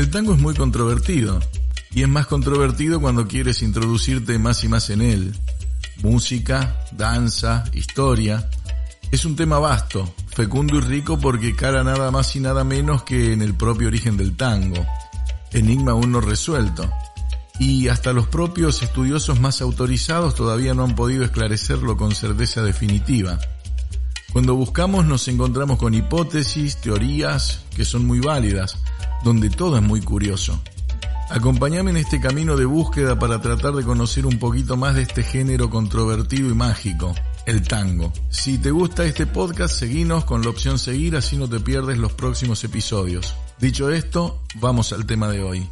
El tango es muy controvertido, y es más controvertido cuando quieres introducirte más y más en él. Música, danza, historia. Es un tema vasto, fecundo y rico porque cara nada más y nada menos que en el propio origen del tango. Enigma aún no resuelto. Y hasta los propios estudiosos más autorizados todavía no han podido esclarecerlo con certeza definitiva. Cuando buscamos nos encontramos con hipótesis, teorías que son muy válidas, donde todo es muy curioso. Acompáñame en este camino de búsqueda para tratar de conocer un poquito más de este género controvertido y mágico, el tango. Si te gusta este podcast, seguinos con la opción seguir así no te pierdes los próximos episodios. Dicho esto, vamos al tema de hoy.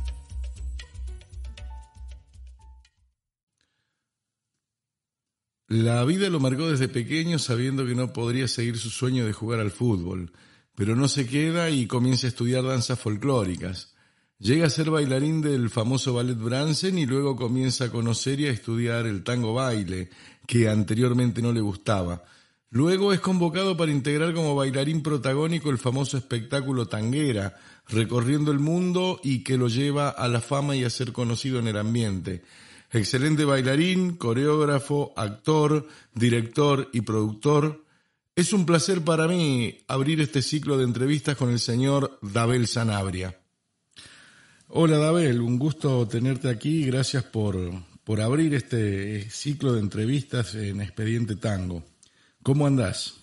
La vida lo marcó desde pequeño sabiendo que no podría seguir su sueño de jugar al fútbol, pero no se queda y comienza a estudiar danzas folclóricas. Llega a ser bailarín del famoso ballet Bransen y luego comienza a conocer y a estudiar el tango baile, que anteriormente no le gustaba. Luego es convocado para integrar como bailarín protagónico el famoso espectáculo Tanguera, recorriendo el mundo y que lo lleva a la fama y a ser conocido en el ambiente. Excelente bailarín, coreógrafo, actor, director y productor. Es un placer para mí abrir este ciclo de entrevistas con el señor Dabel Sanabria. Hola Dabel, un gusto tenerte aquí. Gracias por, por abrir este ciclo de entrevistas en Expediente Tango. ¿Cómo andás?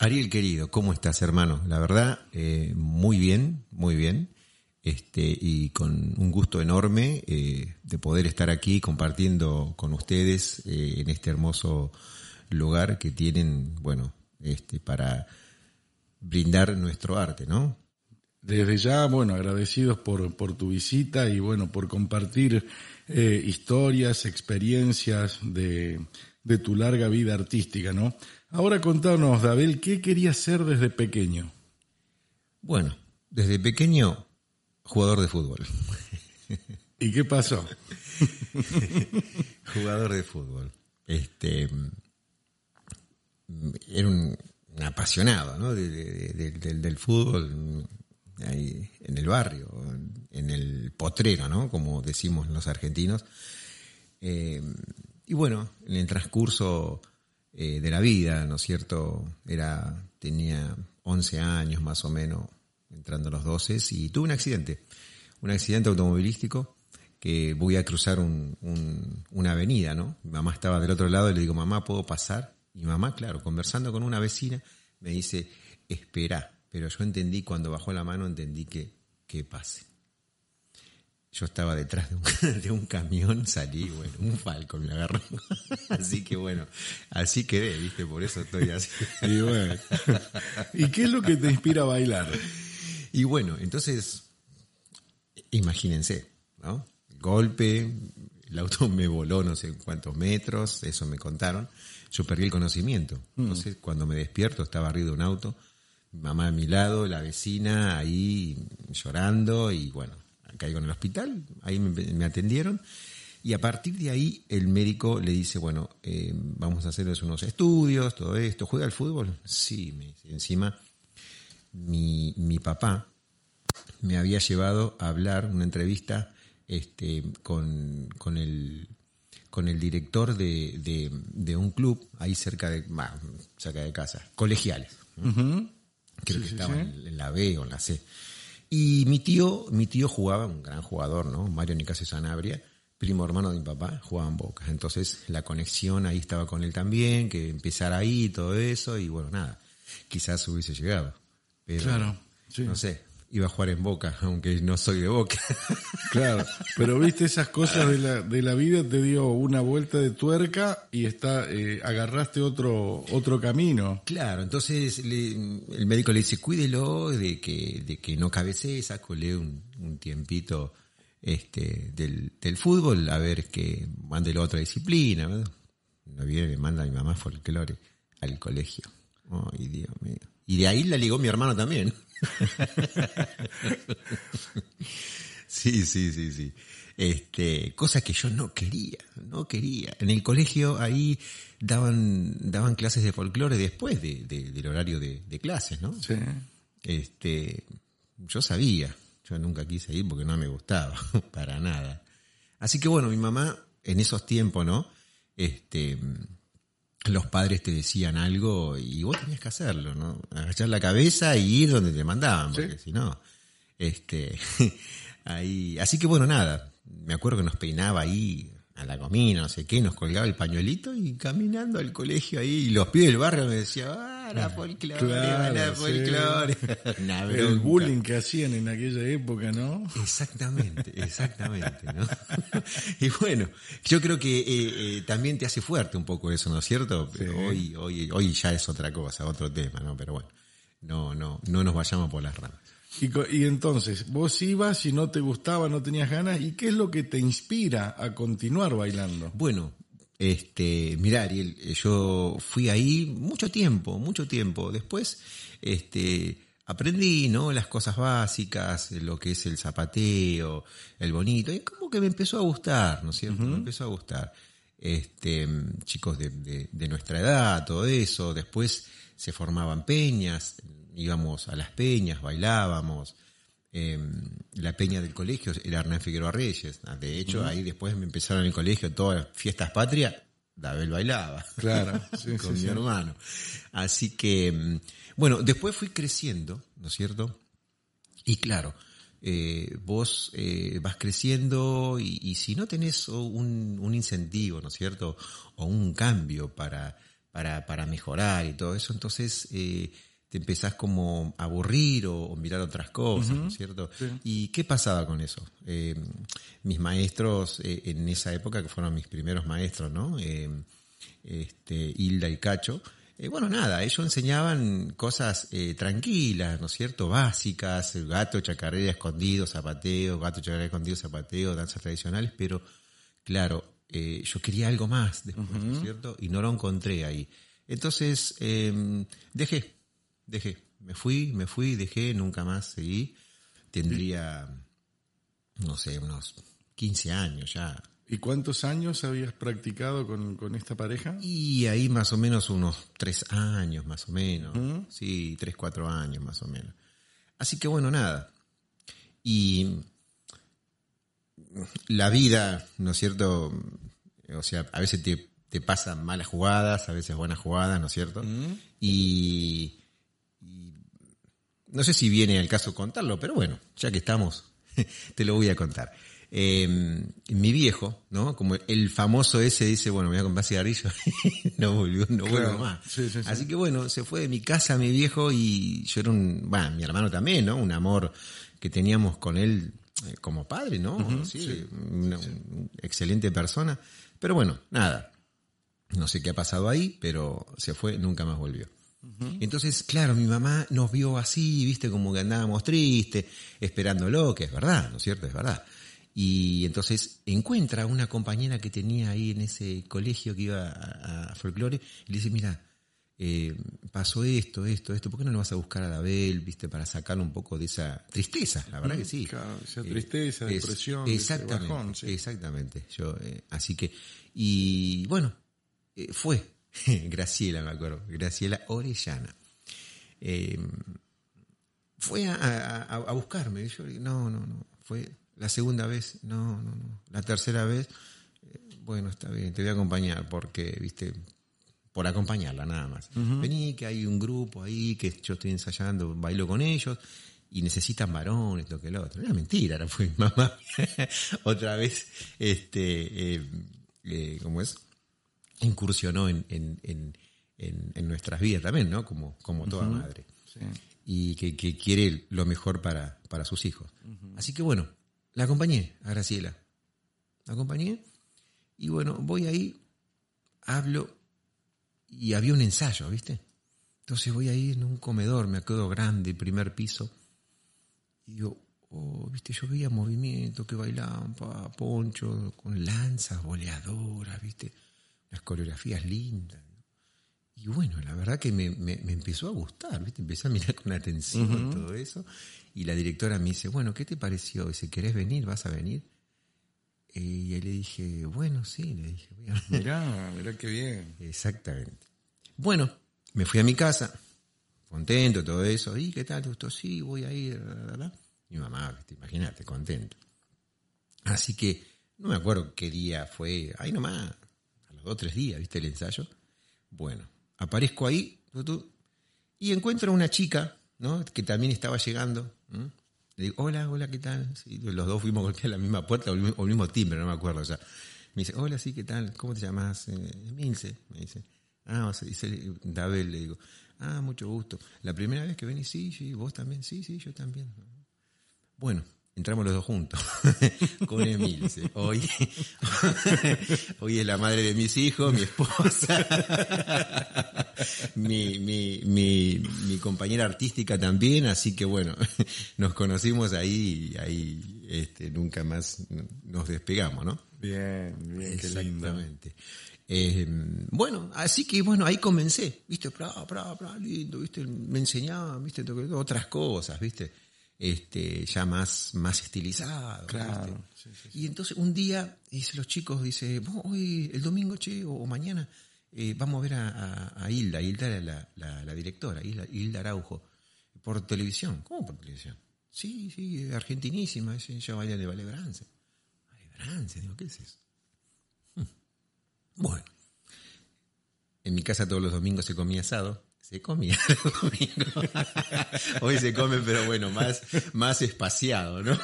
Ariel querido, ¿cómo estás hermano? La verdad, eh, muy bien, muy bien este, y con un gusto enorme eh, de poder estar aquí compartiendo con ustedes eh, en este hermoso lugar que tienen, bueno, este, para brindar nuestro arte, ¿no? Desde ya, bueno, agradecidos por, por tu visita y bueno, por compartir eh, historias, experiencias de, de tu larga vida artística, ¿no? Ahora contanos, David, ¿qué querías ser desde pequeño? Bueno, desde pequeño Jugador de fútbol. ¿Y qué pasó? Jugador de fútbol. Este era un, apasionado ¿no? del fútbol ahí en el barrio, en el potrero, ¿no? como decimos los argentinos. Eh, y bueno, en el transcurso eh, de la vida, ¿no es cierto? Era, tenía 11 años más o menos, entrando los 12 y tuve un accidente, un accidente automovilístico que voy a cruzar una avenida, ¿no? Mi mamá estaba del otro lado y le digo, mamá, ¿puedo pasar? Y mamá, claro, conversando con una vecina, me dice, espera, pero yo entendí, cuando bajó la mano, entendí que, que pase. Yo estaba detrás de un, de un camión, salí, bueno, un falco me agarró. así que bueno, así quedé, ¿viste? Por eso estoy así. y bueno. ¿Y qué es lo que te inspira a bailar? Y bueno, entonces, imagínense, ¿no? Golpe, el auto me voló no sé cuántos metros, eso me contaron. Yo perdí el conocimiento. Mm. Entonces, cuando me despierto, estaba arriba de un auto, mi mamá a mi lado, la vecina ahí llorando y bueno, caigo en el hospital, ahí me, atendieron. Y a partir de ahí el médico le dice, bueno, eh, vamos a hacerles unos estudios, todo esto. ¿Juega al fútbol? Sí, me dice. Encima mi, mi papá me había llevado a hablar una entrevista este, con, con, el, con el director de, de, un club ahí cerca de, cerca de casa, colegiales. Creo que estaba En, la B o en la C. Y mi tío, mi tío jugaba, un gran jugador, ¿no? Mario Nicasio Sanabria, primo hermano de mi papá, jugaba en Boca. Entonces la conexión ahí estaba con él también, que empezara ahí y todo eso, y bueno, nada, quizás hubiese llegado. Pero, claro, no sé, iba a jugar en Boca, aunque no soy de Boca. Claro, pero viste esas cosas de la, de la vida, te dio una vuelta de tuerca y está, eh, agarraste otro, otro camino. Claro, entonces el médico le dice, cuídelo de que, de que no cabecee, sacole un, un tiempito este, del, del fútbol, a ver que mándelo a otra disciplina. No viene, me manda mi mamá folclore al colegio. Ay, Dios mío. Y de ahí la ligó mi hermano también. sí, sí, sí, sí. Este, cosa que yo no quería, no quería. En el colegio ahí daban, daban clases de folclore después de, del horario de, clases, ¿no? Sí. Este, yo sabía, Yo nunca quise ir porque no me gustaba, para nada. Así que bueno, mi mamá en esos tiempos, ¿no? Este, los padres te decían algo y vos tenías que hacerlo, ¿no? Agachar la cabeza y ir donde te mandaban, porque si no, este, ahí, así que bueno, nada, me acuerdo que nos peinaba ahí a la comida, no sé qué, nos colgaba el pañuelito y caminando al colegio ahí, y los pibes del barrio me decían, ah, la folclore, Claro, la sí. folclore. Una El bullying que hacían en aquella época, ¿no? Exactamente, exactamente, ¿no? y bueno, yo creo que eh, eh, también te hace fuerte un poco eso, ¿no es cierto? Pero Sí. hoy, hoy, hoy ya es otra cosa, otro tema, ¿no? Pero bueno, no, no, no nos vayamos por las ramas. Y, y entonces, vos ibas y no te gustaba, no tenías ganas, ¿y qué es lo que te inspira a continuar bailando? Bueno, este, mirá, Ariel, eh, yo fui ahí mucho tiempo, mucho tiempo. Después, este, aprendí, ¿no? Las cosas básicas, lo que es el zapateo, el bonito, y como que me empezó a gustar, ¿no es cierto? Me empezó a gustar. Este, chicos de, de- de nuestra edad, todo eso. Después se formaban peñas, íbamos a las peñas, bailábamos. Eh, la peña del colegio era Hernán Figueroa Reyes. Ah, De hecho, ahí después me empezaron en el colegio todas las fiestas patrias, Dabel bailaba. Claro, sí, con sí, mi sí. hermano. Así que, mm, bueno, después fui creciendo, ¿no es cierto? Y claro, eh, vos eh, vas creciendo y, y si no tenés un, un incentivo, ¿no es cierto? O un cambio para, para, para mejorar y todo eso, entonces eh, te empezás como a aburrir o, o mirar otras cosas, ¿no es cierto? ¿Y qué pasaba con eso? Eh, mis maestros eh, en esa época, que fueron mis primeros maestros, ¿no? Eh, este, Hilda y Cacho, bueno, nada, ellos enseñaban cosas tranquilas, ¿no es cierto? Básicas, el gato, chacarera, escondido, zapateo, gato, chacarera, escondido, zapateo, danzas tradicionales, pero claro, yo quería algo más después, ¿no es cierto? Y no lo encontré ahí. Entonces, eh, dejé, dejé, me fui, me fui, dejé, nunca más seguí. Tendría, no sé, unos 15 años ya, ¿Y cuántos años habías practicado con, con esta pareja? Y ahí más o menos unos tres años, más o menos. Sí, tres, cuatro años, más o menos. Así que bueno, nada. Y la vida, ¿no es cierto? O sea, a veces te, te pasan malas jugadas, a veces buenas jugadas, ¿no es cierto? y, y no sé si viene al caso contarlo, pero bueno, ya que estamos, te lo voy a contar. Eh, mi viejo, ¿no? Como el famoso ese dice, bueno, me voy a comprar cigarrillos, no volvió, no Claro. vuelvo más. Sí, sí, sí. Así que bueno, se fue de mi casa mi viejo y yo era un, bueno, mi hermano también, ¿no? Un amor que teníamos con él eh, como padre, ¿no? sí, una un- excelente persona. Pero bueno, nada. No sé qué ha pasado ahí, pero se fue, nunca más volvió. Entonces, claro, mi mamá nos vio así, viste, como que andábamos tristes, esperándolo, que es verdad, ¿no es cierto? Es verdad. Y entonces encuentra a una compañera que tenía ahí en ese colegio que iba a, a folclore y le dice, mira, eh, pasó esto, esto, esto, ¿por qué no lo vas a buscar a Dabel, viste, para sacarlo un poco de esa tristeza? La verdad que sí. Claro, esa Eh, tristeza, es- depresión, exactamente, bajón, sí. exactamente. Yo, eh, así que, y bueno, eh, fue Graciela, me acuerdo, Graciela Orellana. Eh, fue a, a- a- a buscarme. Yo, no, no, no. Fue la segunda vez, no, no, no. La tercera vez, eh, bueno, está bien, te voy a acompañar porque, viste, por acompañarla nada más. Vení, que hay un grupo ahí, que yo estoy ensayando, bailo con ellos y necesitan varones, lo que lo otro. Era mentira, era fue mi mamá. Otra vez, este, eh, eh, ¿cómo es? Incursionó en, en, en, en- nuestras vidas también, ¿no? Como, como toda madre Sí. y que, que quiere lo mejor para, para sus hijos. Así que bueno, la acompañé a Graciela. La acompañé y bueno, voy ahí, hablo y había un ensayo, ¿viste? Entonces voy ahí en un comedor, me acuerdo grande, primer piso, y digo, oh, viste, yo veía movimientos que bailaban, pa, poncho, con lanzas, boleadoras, viste, las coreografías lindas. Y bueno, la verdad que me, me- me empezó a gustar, ¿viste? Empecé a mirar con atención todo eso. Y la directora me dice, bueno, ¿qué te pareció? Dice, ¿querés venir? ¿Vas a venir? Y le dije, bueno, sí, le dije, Mirá, mirá qué bien. Exactamente. Bueno, me fui a mi casa, contento, todo eso. ¿Y qué tal? ¿Te gustó? Sí, voy a ir. la, la, la. Mi mamá, imagínate, contenta. Así que no me acuerdo qué día fue, ahí nomás, dos o tres días, ¿viste el ensayo? Bueno, aparezco ahí y encuentro a una chica, ¿no? Que también estaba llegando. Le digo, hola, hola, ¿qué tal? los dos fuimos a la misma puerta o el mismo timbre, no me acuerdo ya. Me dice, hola, sí, ¿qué tal? ¿Cómo te llamas? Eh, Milce, me dice. Ah, dice David, le digo, ah, mucho gusto. La primera vez que venís, sí, sí, vos también, sí, sí, yo también. Bueno, entramos los dos juntos con Emilce. Hoy, hoy es la madre de mis hijos, mi esposa, mi, mi, mi, mi, compañera artística también, así que bueno, nos conocimos ahí y ahí este, nunca más nos despegamos, ¿no? Bien, bien, Exactamente. Eh, bueno, así que bueno, ahí comencé, viste, lindo, viste, me enseñaba, viste, otras cosas, viste, este, ya más, más estilizado. Claro. Y entonces un día, dice los chicos, dice, hoy, el domingo, che, o, mañana, eh, vamos a ver a, Hilda, Hilda era la, la, directora, Hilda, Hilda, Araujo, por televisión. ¿Cómo por televisión? Sí, sí, argentinísima, ella baila de Vale Brance. Vale Brance, digo, ¿qué es eso? Hmm. Bueno, en mi casa todos los domingos se comía asado. Se comía. Hoy se come, pero bueno, más, más espaciado, ¿no?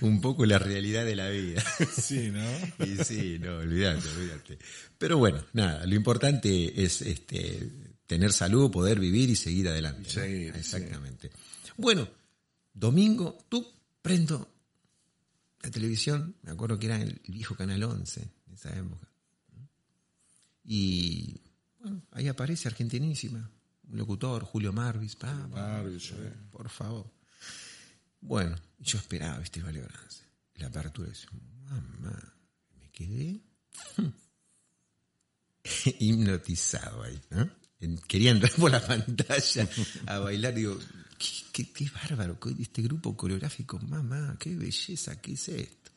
Un poco la realidad de la vida. Sí, ¿no? Y sí, no, olvídate, olvídate. Pero bueno, nada, lo importante es este tener salud, poder vivir y seguir adelante. Exactamente. Bueno, domingo, tú prendo la televisión, me acuerdo que era el viejo Canal 11 en esa época. Y bueno, ahí aparece Argentinísima, un locutor, Julio Marvis, Marvis, por favor. Bueno, yo esperaba, viste, Vale La apertura, decía, mamá, me quedé hipnotizado ahí, ¿no? quería entrar por la pantalla a bailar. Digo, qué, qué, bárbaro, este grupo coreográfico, mamá, qué belleza, qué es esto.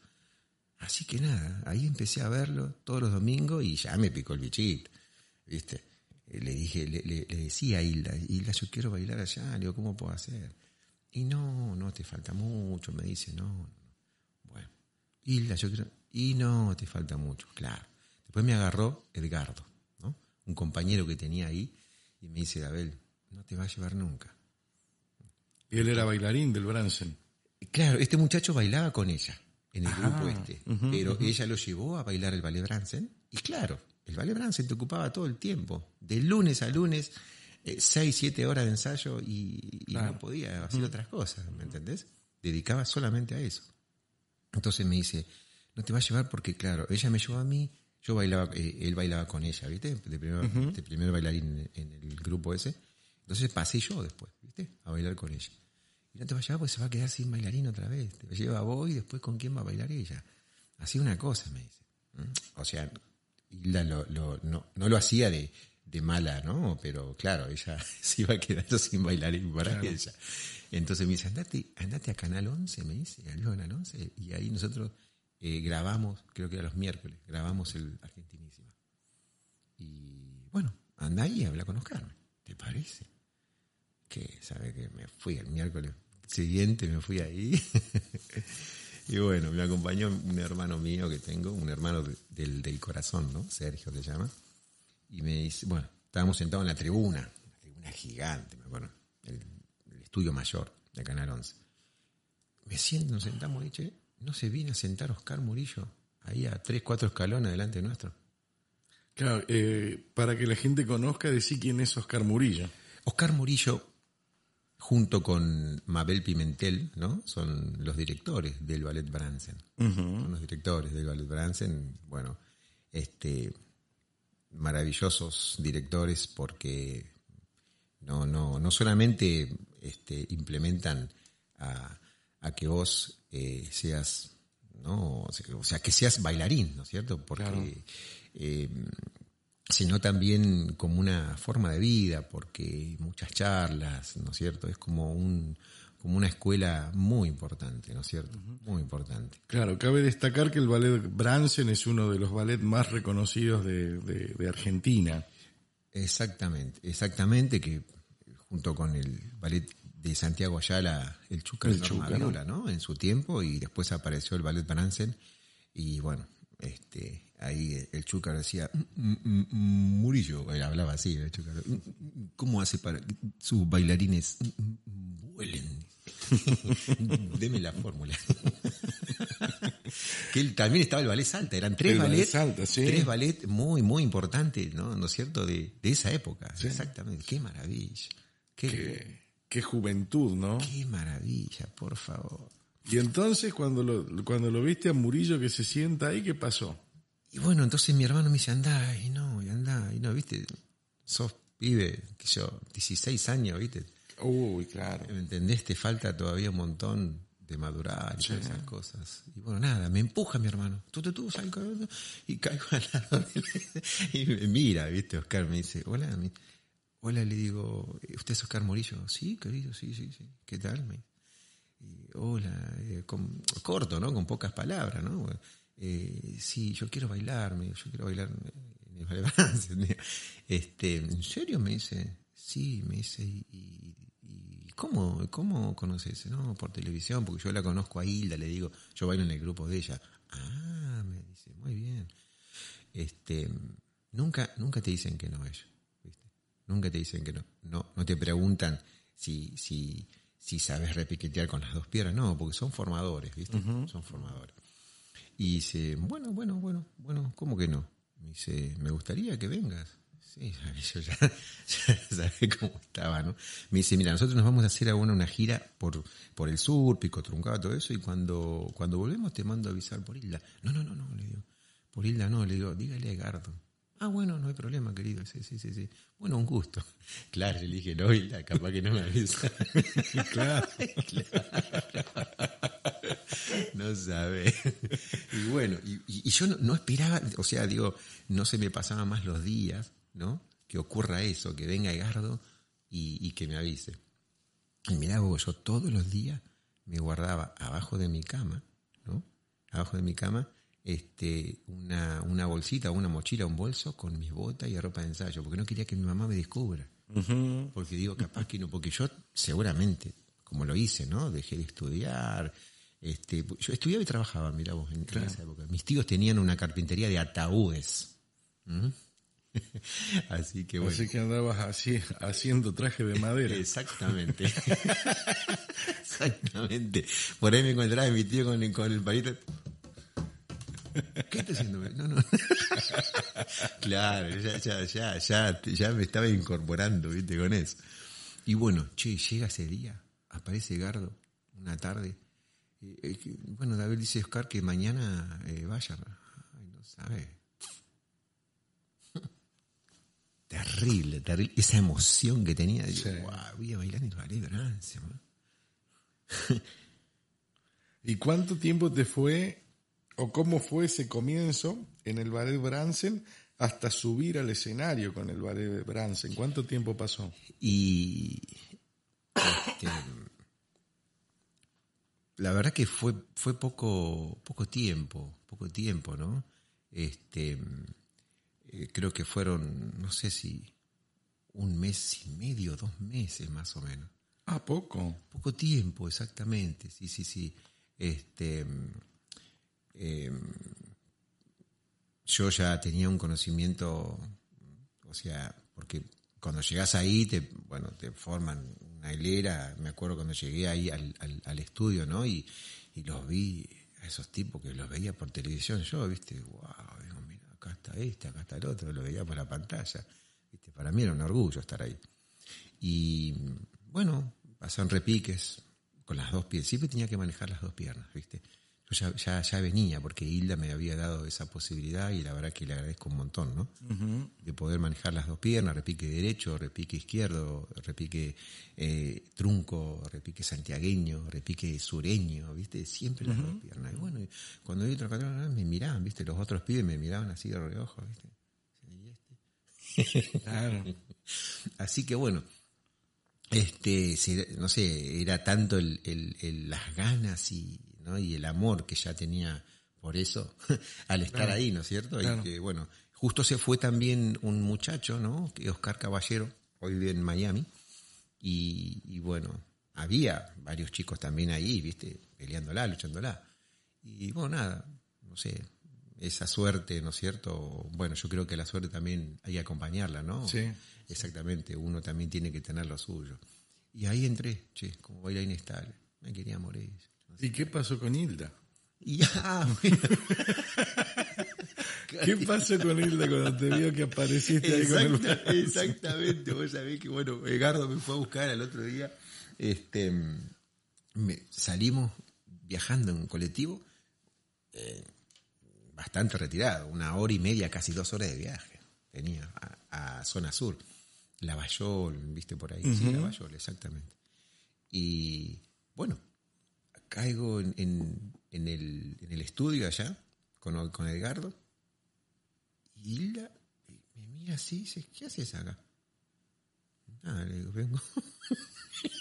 Así que nada, ahí empecé a verlo todos los domingos y ya me picó el bichito, ¿viste? Le dije, le, le, decía a Hilda, Hilda, yo quiero bailar allá, le digo, ¿cómo puedo hacer? Y no, no, te falta mucho, me dice, no, no. Bueno, Hilda, yo quiero, y no, te falta mucho, claro. Después me agarró Edgardo un compañero que tenía ahí, y me dice, Abel, no te va a llevar nunca. Y él era bailarín del Bransen. Claro, este muchacho bailaba con ella en el grupo este, pero ella lo llevó a bailar el ballet Bransen, y claro, el ballet Bransen te ocupaba todo el tiempo, de lunes a lunes, eh, seis, siete horas de ensayo y, no podía hacer otras cosas, ¿me entendés? Dedicaba solamente a eso. Entonces me dice, no te va a llevar porque, claro, ella me llevó a mí, yo bailaba, eh, él bailaba con ella, ¿viste? De primer, bailarín en, el grupo ese. Entonces pasé yo después, ¿viste? A bailar con ella. Y no te va a llevar porque se va a quedar sin bailarín otra vez. Te lleva a vos y después con quién va a bailar ella. Así una cosa, me dice. O sea, no, lo hacía de, mala, ¿no? Pero claro, ella se iba a quedar sin bailarín para ella. Entonces me dice, andate, andate a Canal 11, me dice, al Canal 11. Y ahí nosotros eh, grabamos, creo que era los miércoles, grabamos el Argentinísima. Y bueno, anda ahí y habla con Oscar, ¿te parece? Que, ¿sabe que Me fui el miércoles siguiente, me fui ahí. y bueno, me acompañó un hermano mío que tengo, un hermano del, del corazón, ¿no? Sergio se llama. Y me dice, bueno, estábamos sentados en la tribuna, una tribuna gigante, me acuerdo, el, estudio mayor de Canal 11. Me siento, nos sentamos y che, ¿No se viene a sentar Oscar Murillo ahí a tres, cuatro escalones delante nuestro? Claro, eh, para que la gente conozca, decir quién es Oscar Murillo. Oscar Murillo, junto con Mabel Pimentel, ¿no? Son los directores del Ballet Bransen. Son los directores del Ballet Bransen, bueno, este, maravillosos directores porque no, no, no solamente este, implementan a, a que vos eh, seas, ¿no? O sea, que seas bailarín, ¿no es cierto? Porque, eh, sino también como una forma de vida, porque muchas charlas, ¿no es cierto? Es como un como una escuela muy importante, ¿no es cierto? Muy importante. Claro, cabe destacar que el ballet Bransen es uno de los ballets más reconocidos de, de Argentina. Exactamente, exactamente, que junto con el ballet de Santiago Ayala, el Chúcar El Chúcar, ¿no? ¿no? En su tiempo, y después apareció el Ballet Bransen, y bueno, este, ahí el Chúcar decía, "Mm, mm, mm, Murillo, él hablaba así, el Chúcar, "Mm, mm, ¿cómo hace para que sus bailarines vuelen? Deme la fórmula. que él también estaba el ballet salta, eran tres El ballet sí. tres ballet muy, muy importantes, ¿no? ¿No es cierto? De, de esa época, exactamente. Qué maravilla. Qué, Qué, qué juventud, ¿no? qué maravilla, por favor. Y entonces cuando lo, cuando lo viste a Murillo que se sienta ahí, ¿qué pasó? Y bueno, entonces mi hermano me dice, andá, y no, y andá, y no, viste, sos pibe, que yo, 16 años, viste, Uy, claro. ¿me entendés? Te falta todavía un montón de madurar y todas esas cosas. Y bueno, nada, me empuja mi hermano, tú, tú, tú, salgo, y caigo al lado de él. Y me mira, viste, Oscar me dice, hola, hola, le digo, ¿usted es Oscar Morillo? Sí, querido, sí, sí, sí, ¿qué tal? Me, hola, eh, con- corto, ¿no? Con pocas palabras, ¿no? Eh, sí, yo quiero bailar, me dijo, yo quiero bailar en me dijo. Este, ¿en serio? Me dice, sí, me dice, ¿y, y- y cómo, cómo conoces? No, por televisión, porque yo la conozco a Hilda, le digo, yo bailo en el grupo de ella. Ah, me dice, muy bien. Este, nunca, nunca te dicen que no ellos, ¿viste? Nunca te dicen que no. No, no te preguntan si, si, si sabes repiquetear con las dos piernas, no, porque son formadores, ¿viste? Son formadores. Y dice, bueno, bueno, bueno, bueno, ¿cómo que no? Me dice, me gustaría que vengas. Sí, yo ya, ya sabía cómo estaba, ¿no? Me dice, mira, nosotros nos vamos a hacer ahora una gira por, por el sur, Pico Truncado, todo eso, y cuando, cuando volvemos te mando a avisar por Hilda. No, no, no, no, le digo. Por Hilda no, le digo, dígale a Gardo. Ah, bueno, no hay problema, querido. Sí, sí, sí, sí. Bueno, un gusto. Claro, le dije, no, capaz que no me avisa. Claro. No sabe. Y bueno, y, y- y yo no, no esperaba, o sea, digo, no se me pasaban más los días, ¿no? Que ocurra eso, que venga Egardo y, y que me avise. Y mirá vos, yo todos los días me guardaba abajo de mi cama, ¿no? Abajo de mi cama, este, una, una bolsita, una mochila, un bolso con mis botas y ropa de ensayo, porque no quería que mi mamá me descubra. Porque digo, capaz que no, porque yo seguramente, como lo hice, ¿no? Dejé de estudiar. Este, yo estudiaba y trabajaba, mira vos, en, en esa época. Mis tíos tenían una carpintería de ataúdes. ¿Mm? Así que bueno. Así que andabas así, haciendo traje de madera. Exactamente. Exactamente. Por ahí me encontraba mi tío con, el- con el palito. ¿Qué está haciendo? No, no. claro, ya, ya, ya, ya, ya me estaba incorporando, viste, con eso. Y bueno, che, llega ese día, aparece Gardo, una tarde. Eh, eh, que- bueno, David dice Oscar que mañana eh, vaya. Ay, no sabe. Terrible, terrible. Esa emoción que tenía. Digo, Sí. "Guau, voy a bailar en el ballet Bransen, man". ¿Y cuánto tiempo te fue o cómo fue ese comienzo en el ballet Bransen hasta subir al escenario con el ballet Bransen? ¿Cuánto tiempo pasó? Y este, la verdad que fue, fue poco, poco tiempo, poco tiempo, ¿no? Este, eh, creo que fueron, no sé si un mes y medio, dos meses más o menos. Ah, poco. Poco tiempo, exactamente, sí, sí, sí. Este, eh, yo ya tenía un conocimiento, o sea, porque cuando llegas ahí, te, bueno, te forman una hilera, me acuerdo cuando llegué ahí al, al- al estudio, ¿no? Y, los vi, a esos tipos que los veía por televisión, yo, viste, wow, digo, mira, acá está este, acá está el otro, lo veía por la pantalla, viste, para mí era un orgullo estar ahí. Y bueno, pasaron repiques con las dos piernas. Siempre tenía que manejar las dos piernas, ¿viste? Yo ya, ya, ya venía porque Hilda me había dado esa posibilidad y la verdad que le agradezco un montón, ¿no? De poder manejar las dos piernas, repique derecho, repique izquierdo, repique eh, trunco, repique santiagueño, repique sureño, ¿viste? Siempre las dos piernas. Y bueno, cuando vi otra patrona me miraban, ¿viste? Los otros pibes me miraban así de reojo, ¿viste? ¿Y este? Claro. Así que bueno, este, se- no sé, era tanto el, el- el- las ganas y, ¿no? y el amor que ya tenía por eso al estar ahí, ¿no es cierto? Claro. Y que bueno, justo se fue también un muchacho, ¿no? Oscar Caballero, hoy vive en Miami, y, y bueno, había varios chicos también ahí, viste, peleándola, luchándola. Y bueno, nada, no sé, esa suerte, ¿no es cierto? Bueno, yo creo que la suerte también hay que acompañarla, ¿no? Sí. Exactamente, uno también tiene que tener lo suyo. Y ahí entré, che, como baila inestable, me quería morir. ¿Y qué pasó con Hilda? Ya, bueno. ¿Qué pasó con Hilda cuando te vio que apareciste ahí con el Exacta- exactamente, vos sabés que bueno, Edgardo me fue a buscar al otro día, este, me- salimos viajando en un colectivo, eh, bastante retirado, una hora y media, casi dos horas de viaje, tenía a, a zona sur, Lavallol, viste por ahí, sí, Lavallol, exactamente. Y bueno, caigo en, en- en el, en el estudio allá con, con Edgardo y Hilda me mira así y dice, ¿qué haces acá? Nada, le digo, vengo.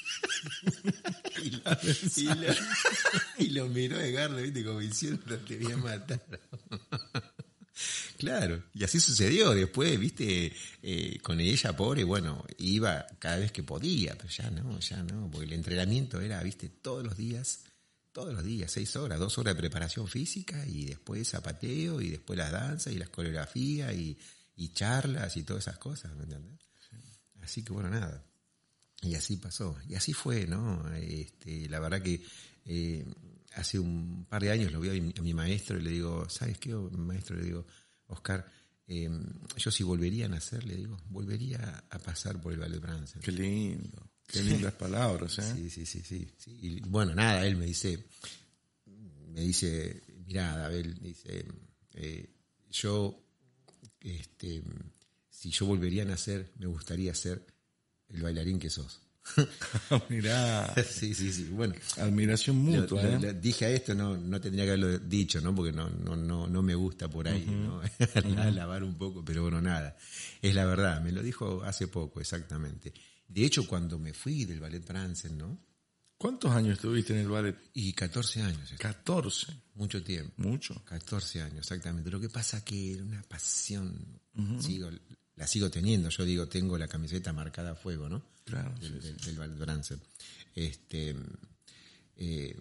y, lo, y lo- y lo miró Edgardo, viste, como diciendo, te voy a matar. Claro, y así sucedió. Después, viste, eh, con ella, pobre, bueno, iba cada vez que podía, pero ya no, ya no, porque el entrenamiento era, viste, todos los días, todos los días, seis horas, dos horas de preparación física y después zapateo y después las danzas y las coreografías y, charlas y todas esas cosas, ¿me entiendes? Así que bueno, nada. Y así pasó. Y así fue, ¿no? Este, la verdad que eh, hace un par de años lo vi a mi, a mi maestro y le digo, ¿sabes qué, maestro? Le digo, Oscar, eh, yo si volvería a nacer, le digo, volvería a pasar por el ballet Bransen. Qué lindo. Qué lindas palabras, ¿eh? Sí, sí, sí, sí, sí. Y bueno, nada, él me dice, me dice, mirá, Abel, dice, eh, yo, este, si yo volvería a nacer, me gustaría ser el bailarín que sos. Mirá, sí, sí, sí. Bueno, admiración mutua, lo- ¿eh? lo- dije a esto, no, no tendría que haberlo dicho, ¿no? Porque no, no, no, no me gusta por ahí, ¿no? Alabar un poco, pero bueno, nada. Es la verdad, me lo dijo hace poco, exactamente. De hecho, cuando me fui del Ballet Bransen, ¿no? ¿Cuántos años estuviste en el ballet? Y 14 años, 14. mucho tiempo. Mucho. 14 años, exactamente. Lo que pasa que era una pasión, sigo, la sigo teniendo, yo digo, tengo la camiseta marcada a fuego, ¿no? Claro, Del, del, del Ballet Bransen. Este, eh,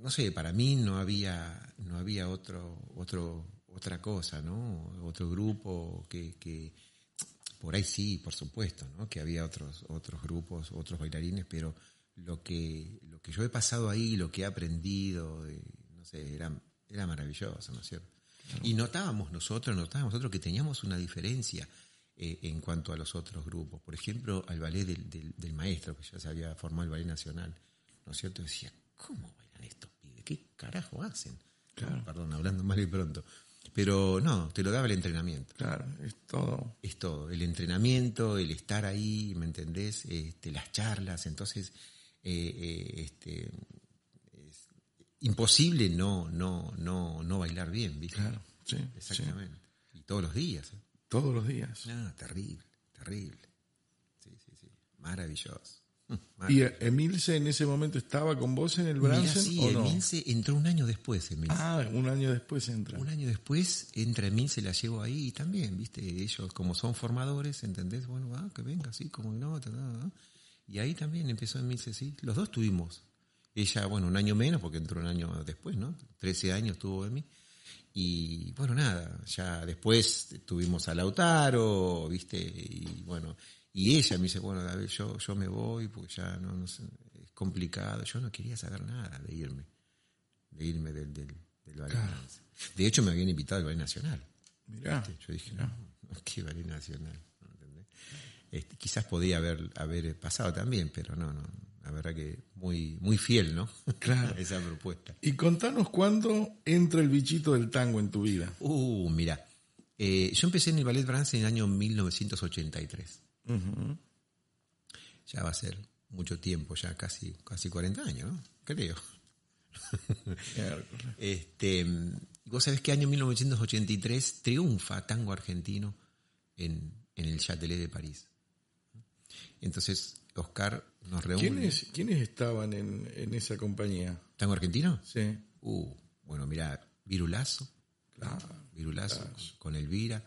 no sé, para mí no había, no había otro, otro, otra cosa, ¿no? Otro grupo que, que, por ahí sí, por supuesto, ¿no? Que había otros, otros grupos, otros bailarines, pero lo que, lo que yo he pasado ahí, lo que he aprendido, eh, no sé, era, era maravilloso, ¿no es cierto? Y notábamos nosotros, notábamos nosotros que teníamos una diferencia eh, en cuanto a los otros grupos. Por ejemplo, al ballet del, del, del maestro, que ya se había formado el ballet nacional, ¿no es cierto? Decía, ¿cómo bailan estos pibes? ¿Qué carajo hacen? Claro. Perdón, hablando mal y pronto. Pero no, te lo daba el entrenamiento. Claro, es todo. Es todo, el entrenamiento, el estar ahí, ¿me entendés? Este, las charlas, entonces, eh, eh, este, es imposible no, no, no, no bailar bien, ¿viste? Claro, sí. sí. Exactamente. Y todos los días. ¿eh? Todos los días. No, terrible, terrible. Sí, sí, sí. Maravilloso. ¿Y Emilce en ese momento estaba con vos en el Bransen sí, o no? Emilce entró un año después, Emilce. Ah, un año después entra. Un año después entra Emilce, la llevo ahí y también, viste, ellos como son formadores, ¿entendés? Bueno, ah, que venga, así como que no, ta, ta, ta. y ahí también empezó Emilce, sí, los dos tuvimos. Ella, bueno, un año menos, porque entró un año después, ¿no? Trece años tuvo Emi. Y bueno, nada, ya después tuvimos a Lautaro, viste, y bueno, y ella me dice, bueno, David, yo, yo me voy, porque ya no, no sé, es complicado. Yo no quería saber nada de irme, de irme del, del, del ballet. De hecho, me habían invitado al ballet nacional. Mirá. Yo dije, no, no, qué ballet nacional. Este, quizás podía haber, haber pasado también, pero no, no. La verdad que muy, muy fiel, ¿no? Claro. Esa propuesta. Y contanos cuándo entra el bichito del tango en tu vida. Uh, mira. Eh, yo empecé en el Ballet Bransen en el año 1983. Ya va a ser mucho tiempo, ya casi, casi 40 años, ¿no? Creo. Este, vos sabés que año 1983 triunfa Tango Argentino en, en el Châtelet de París. Entonces, Oscar nos reúne. ¿Quiénes, ¿Quiénes estaban en, en esa compañía? ¿Tango Argentino? Sí. Uh, bueno, mira, Virulazo, Claro. Virulazo con, con Elvira,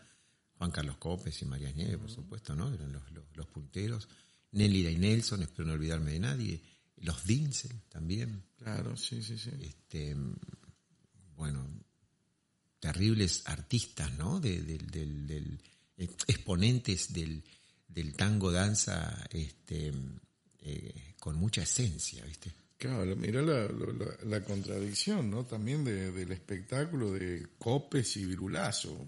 Juan Carlos Copes y María Nieves, por supuesto, ¿no? Eran los, los, los punteros. Nélida y Nelson, espero no olvidarme de nadie. los Dinsel también. Claro, sí, sí, sí. Este, bueno, terribles artistas, ¿no? De, del, del, del- exponentes del, del tango danza este, eh, con mucha esencia, ¿viste? Claro, mira la, la- la contradicción, ¿no? También de- del espectáculo de Copes y Virulazo,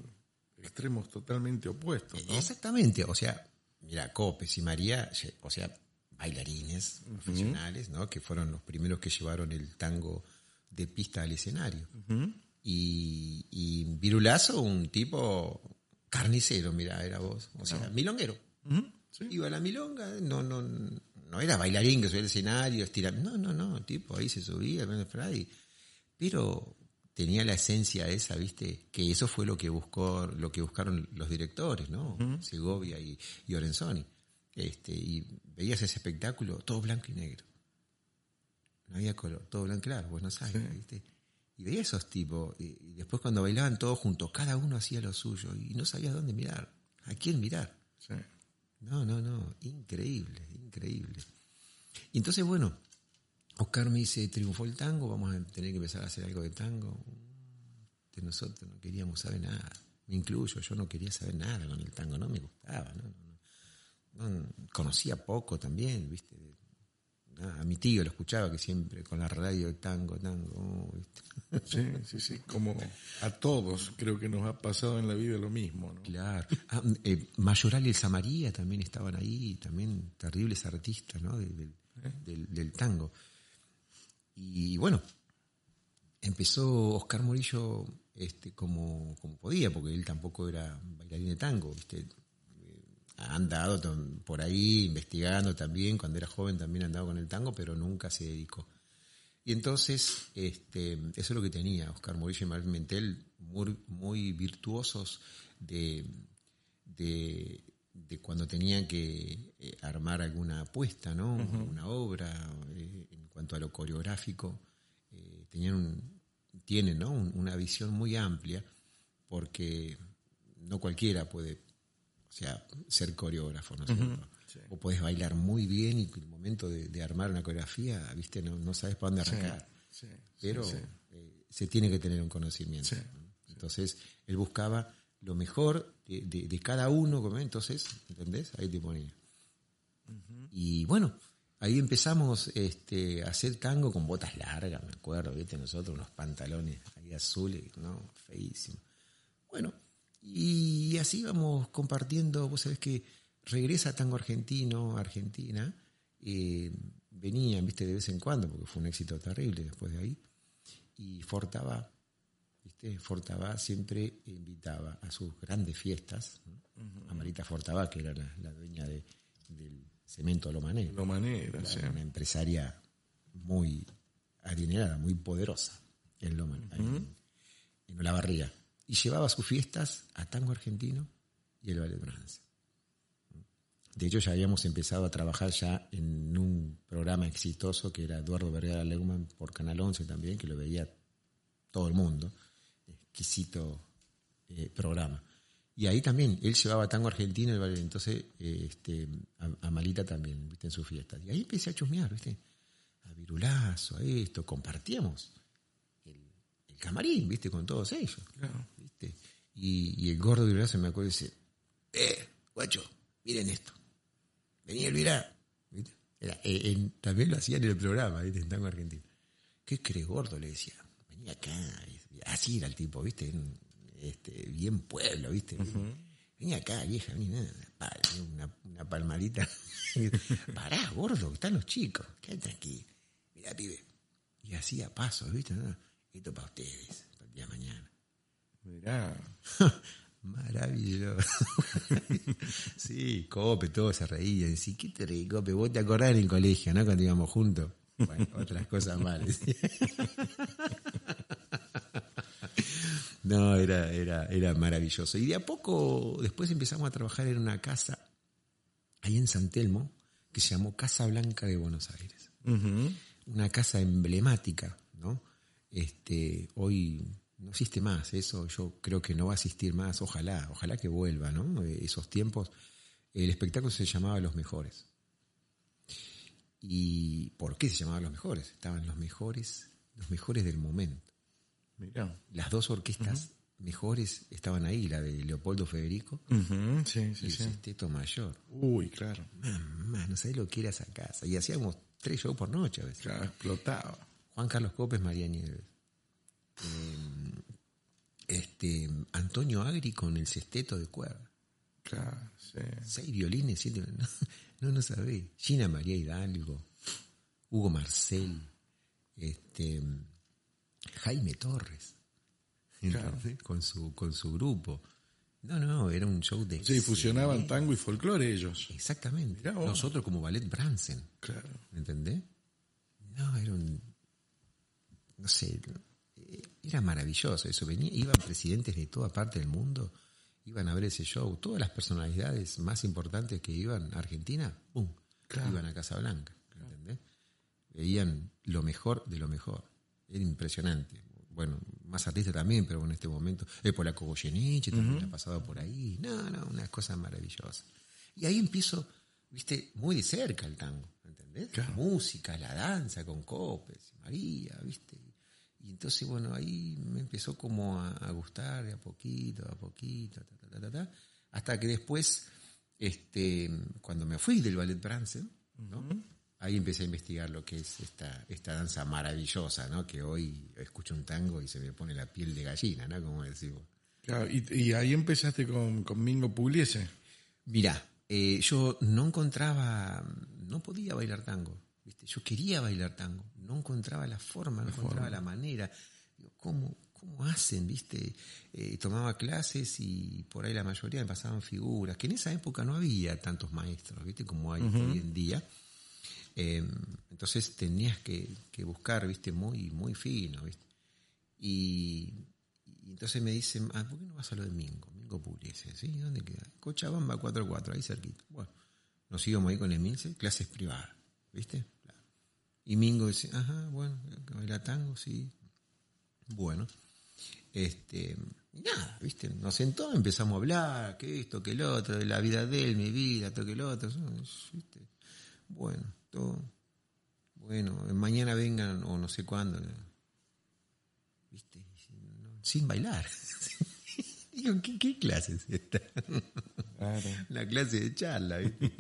extremos totalmente opuestos, ¿no? Exactamente, o sea, mira, Copes y María, o sea, bailarines profesionales, ¿no? Que fueron los primeros que llevaron el tango de pista al escenario. y, y Virulazo, un tipo carnicero, mira, era vos, o sea, milonguero. Sí. Iba a la milonga, no, no, no era bailarín que subía al escenario, estirando, no, no, no, tipo ahí se subía, y- pero tenía la esencia esa, viste, que eso fue lo que buscó, lo que buscaron los directores, ¿no? Segovia y, y Orenzoni. Este, y veías ese espectáculo todo blanco y negro. No había color, todo blanco, claro, Buenos Aires, ¿viste? Y veía esos tipos, y, y después cuando bailaban todos juntos, cada uno hacía lo suyo, y no sabías dónde mirar, a quién mirar. Sí. No, no, no, increíble, increíble. Y entonces, bueno, Oscar me dice, triunfó el tango, vamos a tener que empezar a hacer algo de tango. De nosotros no queríamos saber nada, me incluyo, yo no quería saber nada con el tango, no me gustaba, no, no, no. No, conocía poco también, viste. A mi tío lo escuchaba que siempre con la radio tango, tango, ¿viste? Sí, sí, sí, como a todos creo que nos ha pasado en la vida lo mismo, ¿no? Claro. Ah, eh, Mayoral y el Samaría también estaban ahí, también terribles artistas ¿no? Del, del- del tango. Y bueno, empezó Oscar Morillo este, como, como podía, porque él tampoco era bailarín de tango, ¿viste? Eh, Ha andado por ahí investigando también, cuando era joven también andaba con el tango, pero nunca se dedicó. Y entonces, este, eso es lo que tenía Oscar Morillo y Manuel Mentel, muy, muy virtuosos de, de, de cuando tenían que eh, armar alguna apuesta, ¿no? Una obra, eh, cuanto a lo coreográfico, eh, tenían un- tienen ¿no? Un- una visión muy amplia, porque no cualquiera puede, o sea, ser coreógrafo, ¿no es cierto? O puedes bailar muy bien y en el momento de, de armar una coreografía, viste, no, no sabes para dónde arrancar. sí, sí, Pero sí. eh, se tiene que tener un conocimiento. Sí, ¿no? Entonces, él buscaba lo mejor de, de- de cada uno, como, entonces, ¿entendés? Ahí te ponía. Y bueno, ahí empezamos este, a hacer tango con botas largas, me acuerdo, ¿viste? Nosotros unos pantalones ahí azules, ¿no? Feísimos. Bueno, y así íbamos compartiendo, vos sabés que regresa Tango Argentino, Argentina, eh, venían, viste, de vez en cuando, porque fue un éxito terrible después de ahí, y Fortaba, viste, Fortaba siempre invitaba a sus grandes fiestas, ¿no? a Marita Fortaba, que era la, la dueña de- del cemento Lomané, Lo manera, sí. una empresaria muy adinerada, muy poderosa en Loma, ahí en, en Olavarría. Y llevaba sus fiestas a tango argentino y el ballet Brance. De hecho, ya habíamos empezado a trabajar ya en un programa exitoso que era Eduardo Vergara Leumann por Canal 11 también, que lo veía todo el mundo. Exquisito eh, programa. Y ahí también, él llevaba tango argentino y. Entonces, este, a, a Malita también, ¿viste? en sus fiestas. Y ahí empecé a chusmear, ¿viste? A Virulazo, a esto, compartíamos el, el camarín, ¿viste? Con todos ellos. Claro. ¿viste? Y, y el gordo Virulazo me acuerdo y dice, eh, guacho, miren esto. Venía el Virá. ¿viste? Era, eh, en- también lo hacían en el programa, ¿viste? En tango argentino. ¿Qué crees, gordo? Le decía. Venía acá. Así era el tipo, ¿viste? En- Este, bien pueblo, ¿viste? Venía acá, vieja. Pa, Una, una palmadita. Pará, gordo, que están los chicos. Quédate tranquilo. Mirá, pibe. Y hacía pasos, ¿viste? No, Esto para ustedes, para el día de mañana. Mirá. Maravilloso. sí, Cope, todos se reían. Decía, ¿qué te reí, Cope? Vos te acordás en el colegio, ¿no? Cuando íbamos juntos. Bueno, otras cosas malas. No, era, era, era maravilloso. Y de a poco, después empezamos a trabajar en una casa ahí en San Telmo, que se llamó Casa Blanca de Buenos Aires una casa emblemática, ¿no? Este, hoy no existe más eso, yo creo que no va a existir más, ojalá, ojalá que vuelva, ¿no? Eh, Esos tiempos, el espectáculo se llamaba Los Mejores. ¿Y por qué se llamaban los mejores? Estaban los mejores, los mejores del momento. Mirá. Las dos orquestas mejores estaban ahí, la de Leopoldo Federico Sí, y el sí. Sexteto Mayor. Uy, claro. Mamá, no sabés lo que era esa casa. Y hacíamos tres shows por noche a veces. Claro, explotaba. Juan Carlos Copes, María Nieves. Eh, este, Antonio Agri con el sexteto de cuerda. Claro, sí. Seis violines, siete. No, no, no sabés. Gina María Hidalgo, Hugo Marcel, este, Jaime Torres. Claro. Con su, con su grupo. No, no, era un show de. Sí, fusionaban tango y folclore ellos. Exactamente. Nosotros como Ballet Bransen. Claro. ¿Me entendés? No, era un. No sé. Era maravilloso eso. Venía, iban presidentes de toda parte del mundo, iban a ver ese show. Todas las personalidades más importantes que iban a Argentina, ¡pum! Claro. Iban a Casablanca. ¿me ¿Entendés? Veían lo mejor de lo mejor. Era impresionante. Bueno, más artistas también, pero en este momento. El polaco Goyeneche también ha pasado por ahí. No, no, una cosa maravillosa. Y ahí empiezo, viste, muy de cerca el tango, ¿entendés? Claro. La música, la danza con Copes, María, viste. Y entonces, bueno, ahí me empezó como a, a gustar de a poquito, a poquito, ta, ta, ta, ta, ta, hasta que después, este, cuando me fui del Ballet Bransen, ¿no? Ahí empecé a investigar lo que es esta, esta danza maravillosa, ¿no? Que hoy escucho un tango y se me pone la piel de gallina, ¿no? Como decimos. Claro, y, y ahí empezaste con, con Mingo Pugliese. Mirá, eh, yo no encontraba, no podía bailar tango, ¿viste? Yo quería bailar tango, no encontraba la forma, no encontraba la manera. Digo, ¿cómo, ¿Cómo hacen, viste? Eh, tomaba clases y por ahí la mayoría me pasaban figuras, que en esa época no había tantos maestros, viste, como hay hoy en día. Eh, entonces tenías que, buscar, viste, muy, muy fino, viste. Y, entonces me dicen, ah, ¿por qué no vas a lo de Mingo? Mingo Pugliese, ¿sí? ¿Dónde queda? Cochabamba 44, ahí cerquita. Bueno, nos íbamos ahí con Emilce, clases privadas, ¿viste? Y Mingo dice, ajá, bueno, baila tango, sí. Bueno, este, nada, ¿viste? Nos sentó, empezamos a hablar, que esto, que el otro, de la vida de él, mi vida, todo que el otro, ¿viste? Bueno, todo. Bueno, mañana vengan o no sé cuándo. ¿Viste? Sin bailar. Digo, ¿qué, qué clase es esta? Claro. La clase de charla, ¿viste?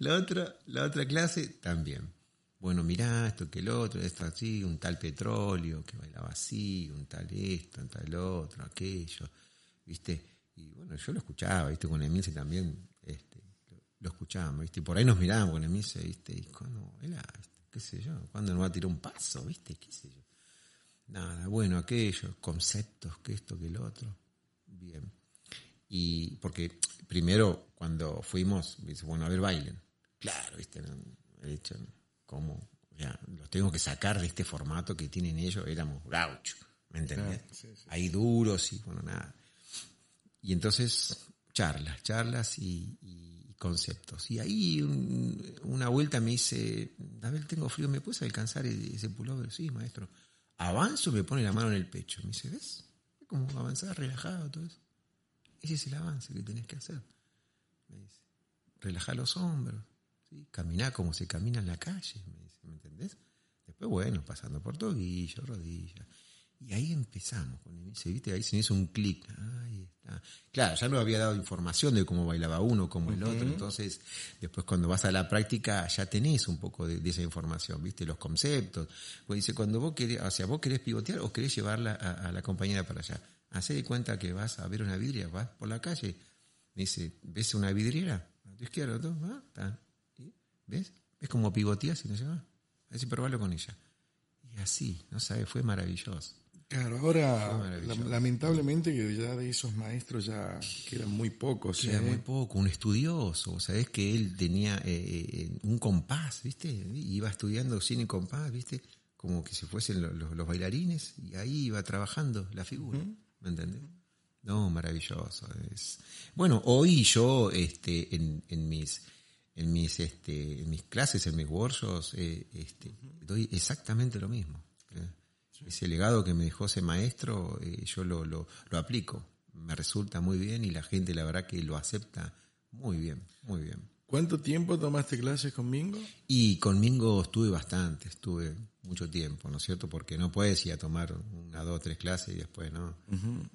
La otra, la otra clase también. Bueno, mirá, esto que el otro, esto así, un tal petróleo que bailaba así, un tal esto, un tal otro, aquello, ¿viste? Y bueno, yo lo escuchaba, ¿viste? Con Emilce también, este, lo, escuchábamos, ¿viste? Y por ahí nos mirábamos con Emilce, ¿viste? Y cuando, era, qué sé yo, cuándo nos va a tirar un paso, ¿viste? ¿Qué sé yo? Nada, bueno, aquello, conceptos, que esto, que el otro. Bien. Y porque primero cuando fuimos, dice, bueno, a ver, bailen. Claro, viste, no, he dicho, ¿cómo? Ya, los tengo que sacar de este formato que tienen ellos, éramos gauchos, ¿me entendés? Claro, sí, sí. Ahí duros y bueno, nada. Y entonces, charlas, charlas y, y conceptos. Y ahí un- una vuelta me dice, David, tengo frío, ¿me puedes alcanzar e- ese pullover? Sí, maestro. Avanzo, me pone la mano en el pecho. Me dice, ¿ves? Es como avanzar relajado, todo eso. Ese es el avance que tenés que hacer. Me dice, relajar los hombros, ¿sí? caminar como se camina en la calle, me dice, ¿me entendés? Después, bueno, pasando por tobillo, rodilla. Y ahí empezamos con ¿viste? Ahí se me hizo un clic. Ahí está. Claro, ya no había dado información de cómo bailaba uno, como el otro. Entonces, después cuando vas a la práctica, ya tenés un poco de, de esa información, ¿viste? Los conceptos. Pues dice, cuando vos querés, o sea, vos querés pivotear o querés llevarla a, a la compañera para allá. Hacé de cuenta que vas a ver una vidriera, vas por la calle. Dice, ¿ves una vidriera? A tu izquierda, tú, ah, está. ¿Ves? ¿Ves cómo pivoteas y no se va? A ver si probalo con ella. Y así, no sabes, fue maravilloso. Claro, ahora la- lamentablemente que ya de esos maestros ya quedan muy pocos. Era ¿eh? muy poco, un estudioso, sabes que él tenía eh, eh, un compás, ¿viste? Iba estudiando sin el compás, ¿viste? Como que si fuesen lo- lo- los, bailarines y ahí iba trabajando la figura, ¿me entendés? No, maravilloso. Es... Bueno, hoy yo este, en, en mis en mis este, en mis clases, en mis workshops, eh, este, doy exactamente lo mismo. Ese legado que me dejó ese maestro, eh, yo lo, lo, lo aplico. Me resulta muy bien y la gente, la verdad, que lo acepta muy bien, muy bien. ¿Cuánto tiempo tomaste clases con Mingo? Y con Mingo estuve bastante, estuve mucho tiempo, ¿no es cierto? Porque no puedes ir a tomar una, dos, tres clases y después, ¿no?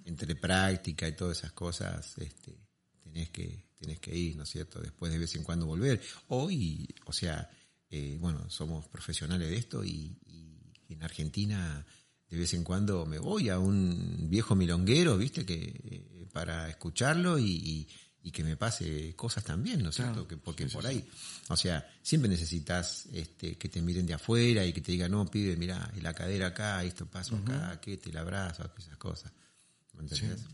Entre práctica y todas esas cosas, este, tenés que, tenés que ir, ¿no es cierto? Después de vez en cuando volver. Hoy, o sea, eh, bueno, somos profesionales de esto y, en Argentina de vez en cuando me voy a un viejo milonguero, ¿viste? Que eh, para escucharlo y y que me pase cosas también, ¿no es cierto? Que, porque por ahí, o sea, siempre necesitas este, que te miren de afuera y que te digan, no, pibe, mira, y la cadera acá, esto pasa acá, que te el abrazo, esas cosas.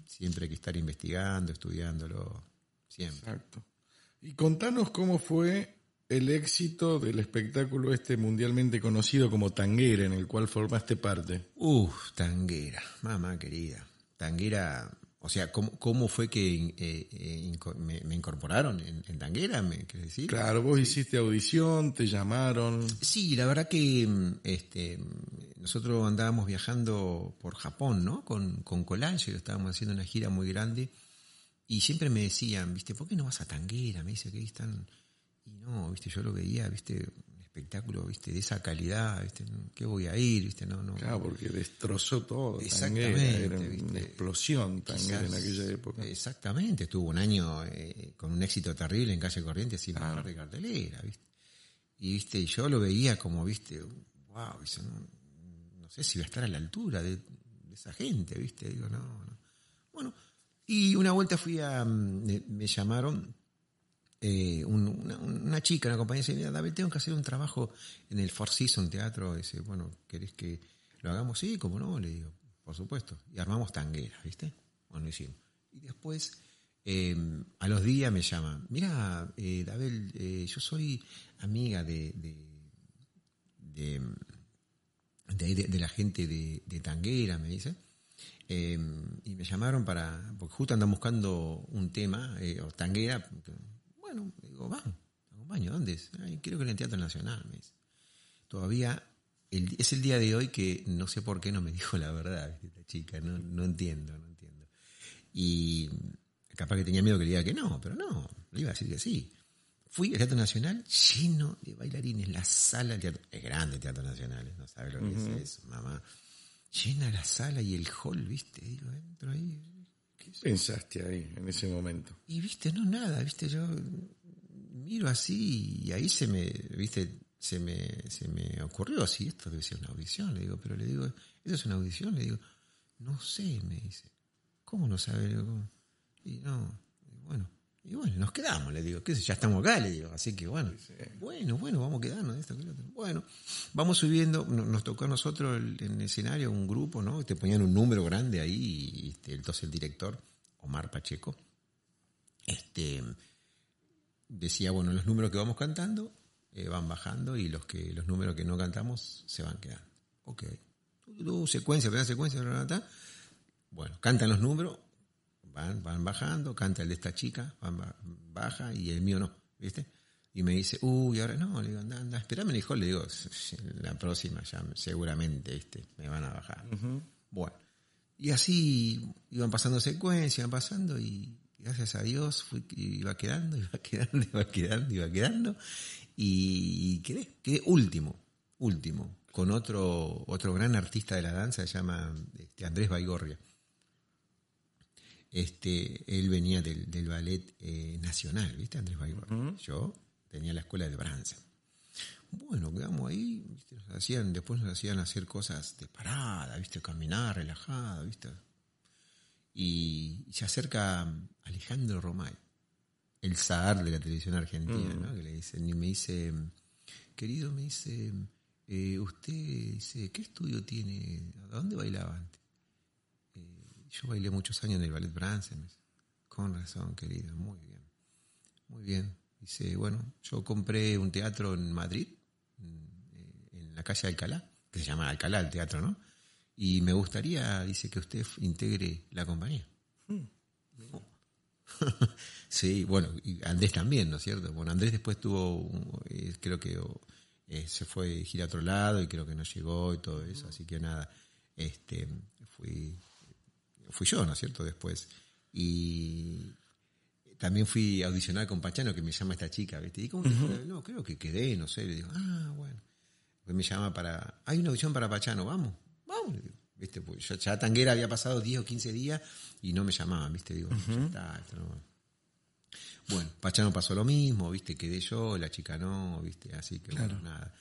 Siempre hay que estar investigando, estudiándolo, siempre. Exacto. Y contanos cómo fue el éxito del espectáculo este mundialmente conocido como Tanguera, en el cual formaste parte. Uf, Tanguera, mamá querida. Tanguera o sea, ¿cómo, cómo fue que eh, eh, me, incorporaron en, Tanguera? ¿me decir? Claro, vos hiciste audición, te llamaron. Sí, la verdad que mm, este, nosotros andábamos viajando por Japón, ¿no? Con, con Colange, estábamos haciendo una gira muy grande y siempre me decían, ¿viste? ¿Por qué no vas a Tanguera? Me dice que ahí están... Y no, ¿viste? Yo lo veía, ¿viste? espectáculo, viste, de esa calidad, viste, ¿qué voy a ir? viste, no, no. Claro, porque destrozó todo. Exactamente. Era una explosión Tanguera en aquella época. Exactamente, estuvo un año eh, con un éxito terrible en calle Corriente sin parar de cartelera, viste. Y viste, yo lo veía como, viste, wow, no, sé si voy a estar a la altura de, esa gente, viste, digo, no, no. Bueno, y una vuelta fui a, mm, me llamaron eh, una, chica, una compañía, dice, mira, David, tengo que hacer un trabajo en el Four Seasons Teatro. Dice, bueno, ¿querés que lo hagamos? Sí, como no, le digo, por supuesto. Y armamos tangueras, ¿viste? Bueno, lo hicimos. Y después, eh, a los días me llama, mira, eh, David, eh, yo soy amiga de, de, de, la gente de, de Tanguera, me dice. y me llamaron para, porque justo andan buscando un tema, o tanguera, bueno, digo, vamos, acompaño, ¿dónde es? creo que en el Teatro Nacional, me dice. Todavía es el día de hoy que no sé por qué no me dijo la verdad, esta chica, no, no entiendo, no entiendo. Y capaz que tenía miedo que le diga que no, pero no, le iba a decir que sí. Fui al Teatro Nacional lleno de bailarines, la sala del teatro, es grande el Teatro Nacional, ¿eh? no sabe lo que es eso, mamá. Llena la sala y el hall, viste, digo, entro ahí, ¿Qué pensaste ahí, en ese momento? Y viste, no nada, viste, yo miro así y ahí se me, viste, se me, se me ocurrió así, esto debe ser una audición, le digo, pero le digo, ¿eso es una audición? Le digo, no sé, me dice, ¿cómo no sabe? Y no, bueno, y bueno, nos quedamos, le digo, qué sé, ya estamos acá, le digo, así que bueno, bueno, bueno, vamos a quedarnos esto, Bueno, vamos subiendo, nos tocó a nosotros en el escenario un grupo, ¿no? Te ponían un número grande ahí, y este, entonces el director, Omar Pacheco, este, decía, bueno, los números que vamos cantando eh, van bajando y los que los números que no cantamos se van quedando. Ok. Tú, secuencia, primera secuencia, bueno, cantan los números, van, van bajando, canta el de esta chica, van, baja y el mío no, ¿viste? Y me dice, uy, ahora no, le digo, anda, anda, espérame, hijo, le digo, la próxima ya seguramente este, me van a bajar. Bueno, y así iban pasando secuencias, iban pasando y gracias a Dios fui, iba quedando, iba quedando, iba quedando, iba quedando y quedé, quedé último, último, con otro, otro gran artista de la danza, se llama este, Andrés Baigorria este, él venía del, ballet eh, nacional, ¿viste? Andrés Baigorria. Yo tenía la escuela de Bransen. Bueno, quedamos ahí, ¿viste? Nos hacían, después nos hacían hacer cosas de parada, ¿viste? Caminar relajada, ¿viste? Y, se acerca Alejandro Romay, el zar de la televisión argentina, ¿no? Que le dicen, y me dice, querido, me dice, eh, usted dice, ¿qué estudio tiene? ¿A dónde bailaba antes? Yo bailé muchos años en el Ballet Bransen. Con razón, querido, muy bien. Muy bien. Dice, bueno, yo compré un teatro en Madrid, en la calle Alcalá, que se llama Alcalá el teatro, ¿no? Y me gustaría, dice, que usted integre la compañía. Hmm. sí, bueno, y Andrés también, ¿no es cierto? Bueno, Andrés después tuvo, eh, creo que eh, se fue a girar a otro lado y creo que no llegó y todo eso, así que nada, este, fui fui yo, ¿no es cierto? Después. Y también fui a audicionar con Pachano, que me llama esta chica, ¿viste? Y como que, no, creo que quedé, no sé, le digo, ah, bueno. Pues me llama para, hay una audición para Pachano, vamos, vamos, le digo. ¿Viste? Pues yo ya Tanguera había pasado 10 o 15 días y no me llamaban, ¿viste? Digo, ya está, esto no- Bueno, Pachano pasó lo mismo, ¿viste? Quedé yo, la chica no, ¿viste? Así que bueno, nada.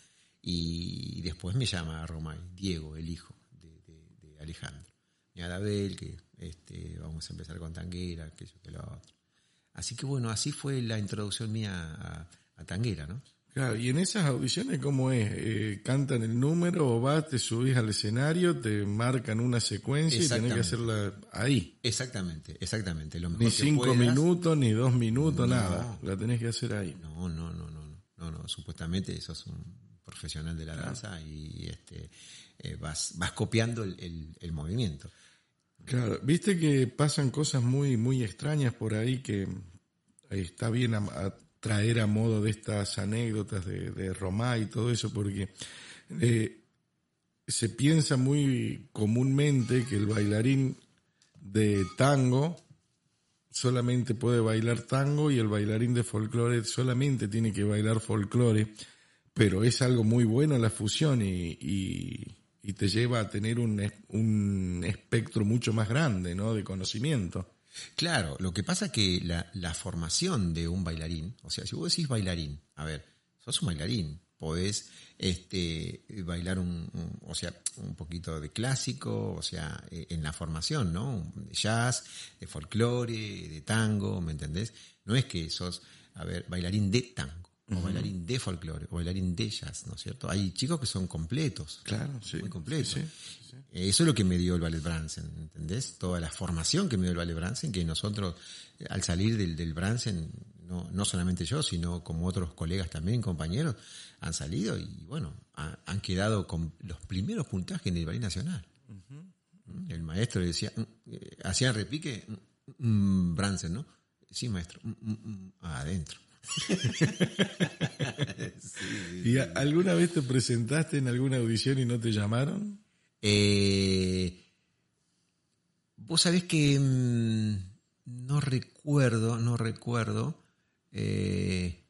Y después me llama Romay, Diego, el hijo de, de- de Alejandro. Y Adabel, que este, vamos a empezar con Tanguera, que yo que lo otro. Así que bueno, así fue la introducción mía a, a Tanguera, ¿no? Claro, y en esas audiciones, ¿cómo es? Eh, ¿Cantan el número o vas, te subís al escenario, te marcan una secuencia y tenés que hacerla ahí? Exactamente, exactamente. Lo mejor Ni que cinco puedas. minutos, ni dos minutos, No. nada. La tenés que hacer ahí. No, no, no, no, no, no, no. Supuestamente sos un profesional de la danza y este eh, vas, vas copiando el, el- movimiento. Claro, viste que pasan cosas muy, muy extrañas por ahí que eh, está bien a, traer a modo de estas anécdotas de, de Romá y todo eso, porque eh, se piensa muy comúnmente que el bailarín de tango solamente puede bailar tango y el bailarín de folclore solamente tiene que bailar folclore, pero es algo muy bueno la fusión y- y te lleva a tener un, un espectro mucho más grande ¿no? de conocimiento. Claro, lo que pasa es que la, la formación de un bailarín, o sea, si vos decís bailarín, a ver, sos un bailarín, podés este, bailar un, un- o sea, un poquito de clásico, o sea, eh, en la formación, ¿no? De jazz, de folclore, de tango, ¿me entendés? No es que sos, a ver, bailarín de tango, o bailarín de folclore, o bailarín de jazz, ¿no es cierto? Hay chicos que son completos. Claro, sí. Muy completos. Sí, Eso es lo que me dio el Ballet Bransen, ¿entendés? Toda la formación que me dio el Ballet Bransen, que nosotros eh, al salir del, del Bransen, no, no solamente yo, sino como otros colegas también, compañeros, han salido y bueno, ha- han quedado con los primeros puntajes del Ballet Nacional. ¿Mm? El maestro decía, mm, eh, hacían repique, mm, Bransen, ¿no? Sí, maestro, mm, ¿Y alguna vez te presentaste en alguna audición y no te llamaron? Eh, Vos sabés que mm, no recuerdo, no recuerdo, eh,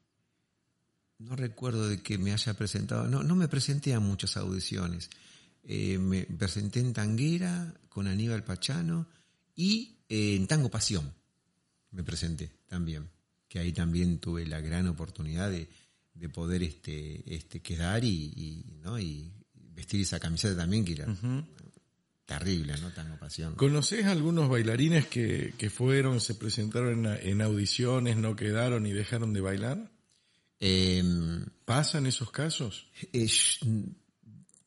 no recuerdo de que me haya presentado, no, no me presenté a muchas audiciones. Eh, me presenté en Tanguera con Aníbal Pachano y en Tango Pasión me presenté también, que ahí también tuve la gran oportunidad de, de poder este, este quedar y, y, ¿no? y vestir esa camiseta también que era terrible, ¿no? Tango Pasión. ¿Conoces algunos bailarines que, que fueron, se presentaron en, en audiciones, no quedaron y dejaron de bailar? Eh, ¿Pasan esos casos? eh,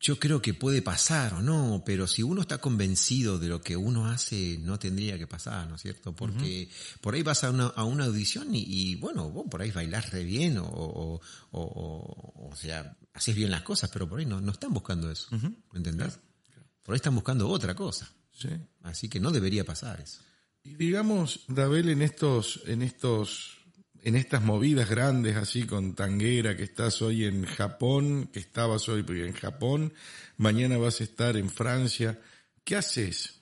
yo creo que puede pasar o no, pero si uno está convencido de lo que uno hace, no tendría que pasar, ¿no es cierto? Porque por ahí vas a una, a una audición y, y, bueno, vos por ahí bailás re bien o, o, o, o, o sea, haces bien las cosas, pero por ahí no, no están buscando eso, ¿me entendés? Por ahí están buscando otra cosa. Sí. Así que no debería pasar eso. Y digamos, Dabel, en estos, en estos, en estas movidas grandes así con Tanguera, que estás hoy en Japón, que estabas hoy en Japón, mañana vas a estar en Francia, ¿qué haces?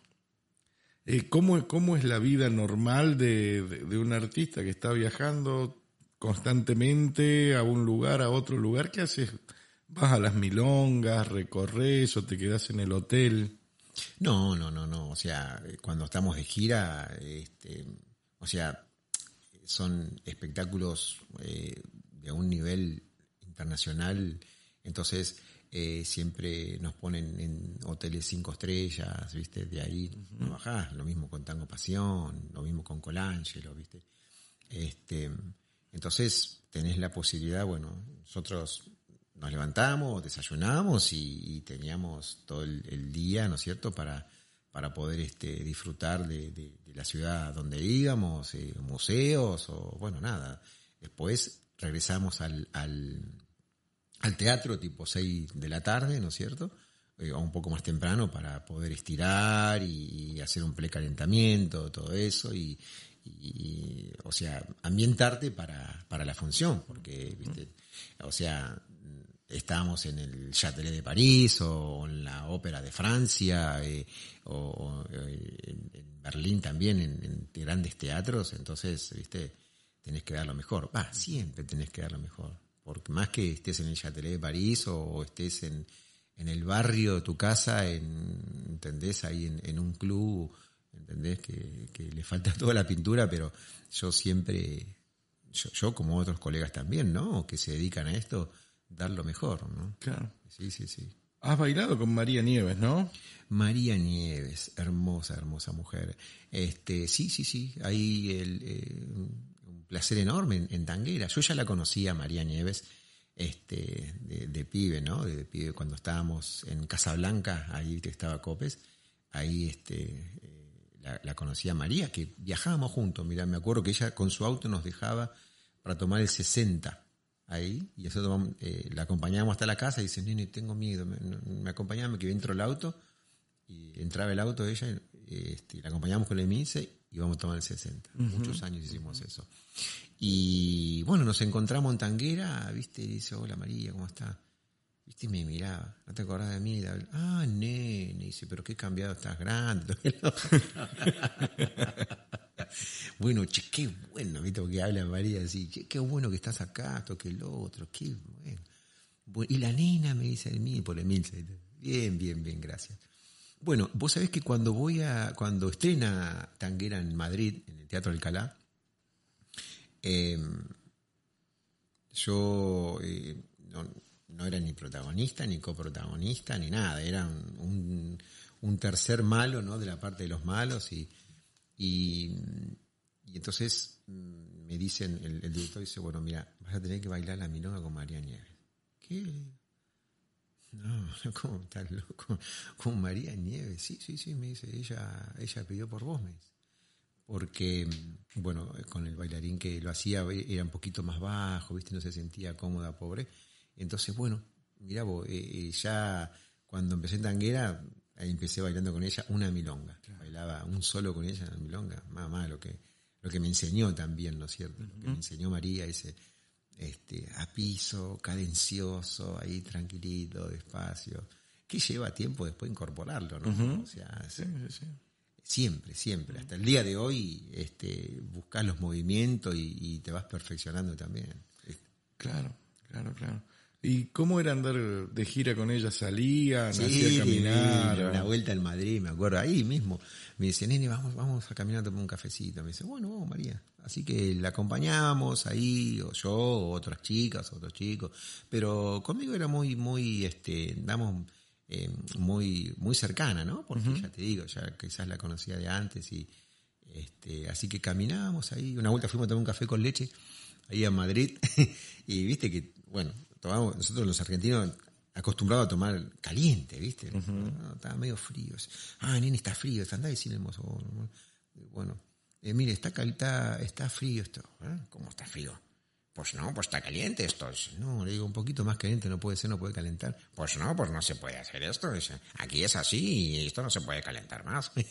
Eh, ¿cómo, ¿Cómo es la vida normal de un artista que está viajando constantemente a un lugar, a otro lugar? ¿Qué haces? ¿Vas a las milongas, recorres o te quedas en el hotel? No, no, no, no. O sea, cuando estamos de gira, este, o sea, son espectáculos eh, de un nivel internacional. Entonces, eh, siempre nos ponen en hoteles cinco estrellas, ¿viste? De ahí no bajás. Lo mismo con Tango Pasión, lo mismo con Colangelo, ¿viste? Este, entonces, tenés la posibilidad, bueno, nosotros nos levantamos, desayunamos y, y teníamos todo el, el, día, ¿no es cierto?, para, para poder este, disfrutar de, de, de la ciudad donde íbamos, eh, museos o, bueno, nada. Después regresamos al, al, al teatro tipo 6 de la tarde, ¿no es cierto?, eh, o un poco más temprano para poder estirar y, y hacer un precalentamiento, todo eso, y, y, o sea, ambientarte para, para la función, porque, viste, o sea, estábamos en el Châtelet de París o en la Ópera de Francia eh, o, o en, Berlín también, en, grandes teatros, entonces, viste, tenés que dar lo mejor. Va, siempre tenés que dar lo mejor. Porque más que estés en el Châtelet de París o, estés en, en, el barrio de tu casa, en, ¿entendés? Ahí en, un club, ¿entendés? Que, le falta toda la pintura, pero yo siempre, yo, como otros colegas también, ¿no? Que se dedican a esto, dar lo mejor, ¿no? Claro. Sí, sí, sí. Has bailado con María Nieves, ¿no? María Nieves, hermosa, hermosa mujer. Este, sí, sí, sí. Ahí el, eh, un placer enorme en, Tanguera. Yo ya la conocía, María Nieves, este, de, pibe, ¿no? De, pibe cuando estábamos en Casablanca, ahí estaba Copes, ahí este, eh, la, la conocía María, que viajábamos juntos. Mira, me acuerdo que ella con su auto nos dejaba para tomar el 60 ahí, y nosotros eh, la acompañábamos hasta la casa y dice, nene, tengo miedo, me, me acompañaba, que dentro del auto, y entraba el auto ella, este, la acompañamos con el Mince y vamos a tomar el 60. Muchos años hicimos eso. Y bueno, nos encontramos en Tanguera, viste, y dice, hola María, ¿cómo está? Viste, me miraba, ¿no te acordás de mí? ah, nene, dice, pero qué cambiado, estás grande. bueno, che, qué bueno, ¿viste? Porque habla María así, qué, bueno que estás acá, esto que el otro, qué bueno. Y la nena me dice el por el mil. Bien, bien, bien, gracias. Bueno, vos sabés que cuando voy a, cuando estrena Tanguera en Madrid, en el Teatro Alcalá, em, yo eh, era ni protagonista, ni coprotagonista, ni nada, era un, un, tercer malo, ¿no? De la parte de los malos y y, entonces mm, me dicen, el, director dice, bueno, mira, vas a tener que bailar la milonga con María Nieves. ¿Qué? No, ¿cómo estás loco? Con María Nieves. Sí, sí, sí, me dice, ella, ella pidió por vos, me. Porque, bueno, con el bailarín que lo hacía era un poquito más bajo, ¿viste? No se sentía cómoda, pobre. Entonces, bueno, mira vos, eh, eh, ya cuando empecé en tanguera, Ahí empecé bailando con ella una milonga. Bailaba un solo con ella en la milonga. Más, lo que, lo que me enseñó también, ¿no es cierto? Lo que me enseñó María, ese este, a piso, cadencioso, ahí tranquilito, despacio. Que lleva tiempo después incorporarlo, ¿no? O sea, siempre, siempre. Hasta el día de hoy este, buscas los movimientos y, y te vas perfeccionando también. Claro, claro, claro. ¿Y cómo era andar de gira con ella? ¿Salían? Sí, caminar? Una vuelta en Madrid, me acuerdo, ahí mismo. Me dice, nene, vamos, vamos a caminar a tomar un cafecito. Me dice, bueno, vamos, María. Así que la acompañamos ahí, o yo, o otras chicas, otros chicos. Pero conmigo era muy, muy, este, damos, eh, muy, muy cercana, ¿no? Porque ya te digo, ya quizás la conocía de antes y, este, así que caminábamos ahí. Una vuelta fuimos a tomar un café con leche ahí a Madrid y viste que, bueno, nosotros los argentinos acostumbrados a tomar caliente, ¿viste? estaba medio frío. Ah, nene, está frío, está, andá a decirle mozo. Bueno, eh, mire, está, está, está frío esto. ¿eh? ¿Cómo está frío? Pues no, pues está caliente esto. No, le digo, un poquito más caliente no puede ser, no puede calentar. Pues no, pues no se puede hacer esto. Aquí es así y esto no se puede calentar más.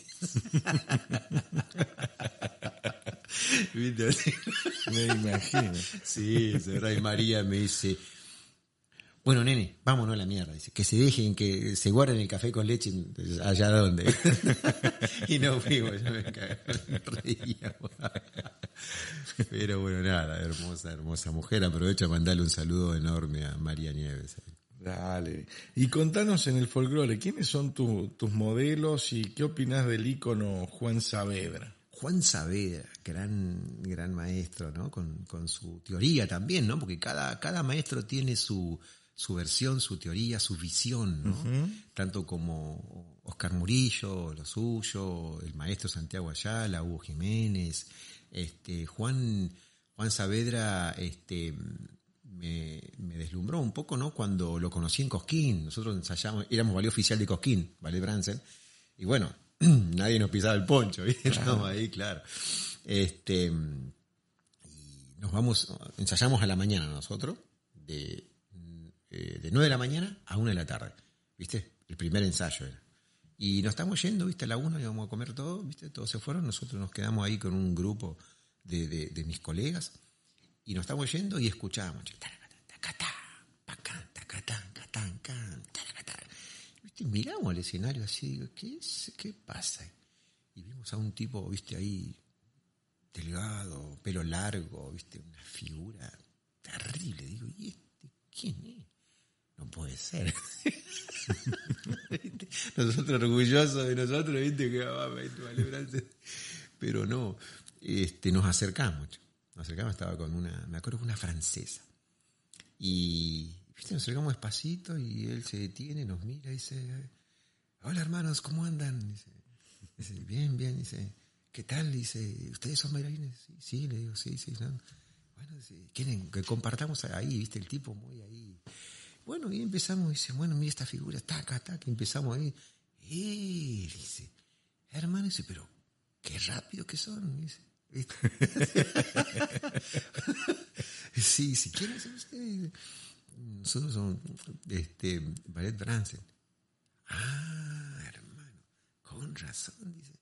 me imagino. Sí, y María me dice, bueno, nene, vámonos a la mierda. Dice, que se dejen, que se guarden el café con leche allá donde. y no fuimos, ya me reíamos. Pero bueno, nada, hermosa, hermosa mujer. Aprovecho a mandarle un saludo enorme a María Nieves. Dale. Y contanos en el folclore, ¿quiénes son tus modelos y qué opinas del ícono Juan Saavedra? Juan Saavedra, gran, gran maestro, ¿no? Con, con su teoría también, ¿no? Porque cada, cada maestro tiene su, su versión, su teoría, su visión, ¿no? Tanto como Oscar Murillo, lo suyo, el maestro Santiago Ayala, Hugo Jiménez, este, Juan, Juan Saavedra, este, me, deslumbró un poco, ¿no? Cuando lo conocí en Cosquín, nosotros ensayamos, éramos valía oficial de Cosquín, Vale Bransen, y bueno, nadie nos pisaba el poncho, ¿viste? Estábamos ahí, claro. Este, y nos vamos, ensayamos a la mañana nosotros, de eh, de 9 de la mañana a 1 de la tarde, ¿viste? El primer ensayo era. Y nos estamos yendo, ¿viste? A la 1 íbamos a comer todo, ¿viste? Todos se fueron, nosotros nos quedamos ahí con un grupo de, de, mis colegas y nos estamos yendo y escuchábamos. ¿Viste? Miramos el escenario así, digo, ¿qué, es? ¿qué pasa? Y vimos a un tipo, viste, ahí delgado, pelo largo, viste, una figura terrible. Digo, ¿y este quién es? No puede ser. nosotros orgullosos de nosotros, viste, que va, vale, pero no, este, nos acercamos, nos acercamos, estaba con una, me acuerdo que una francesa. Y, viste, nos acercamos despacito y él se detiene, nos mira y dice, hola hermanos, ¿cómo andan? Dice, bien, bien, dice, ¿qué tal? Dice, ¿ustedes son bailarines? Sí, sí, le digo, sí, sí. Bueno, quieren que compartamos ahí, viste, el tipo muy ahí. Bueno, y empezamos, dice, bueno, mira esta figura, taca, taca, empezamos ahí. Y dice, hermano, dice, pero qué rápido que son, dice. sí, sí, ¿quiénes son ustedes? Nosotros somos este, Ballet Bransen. Ah, hermano, con razón, dice.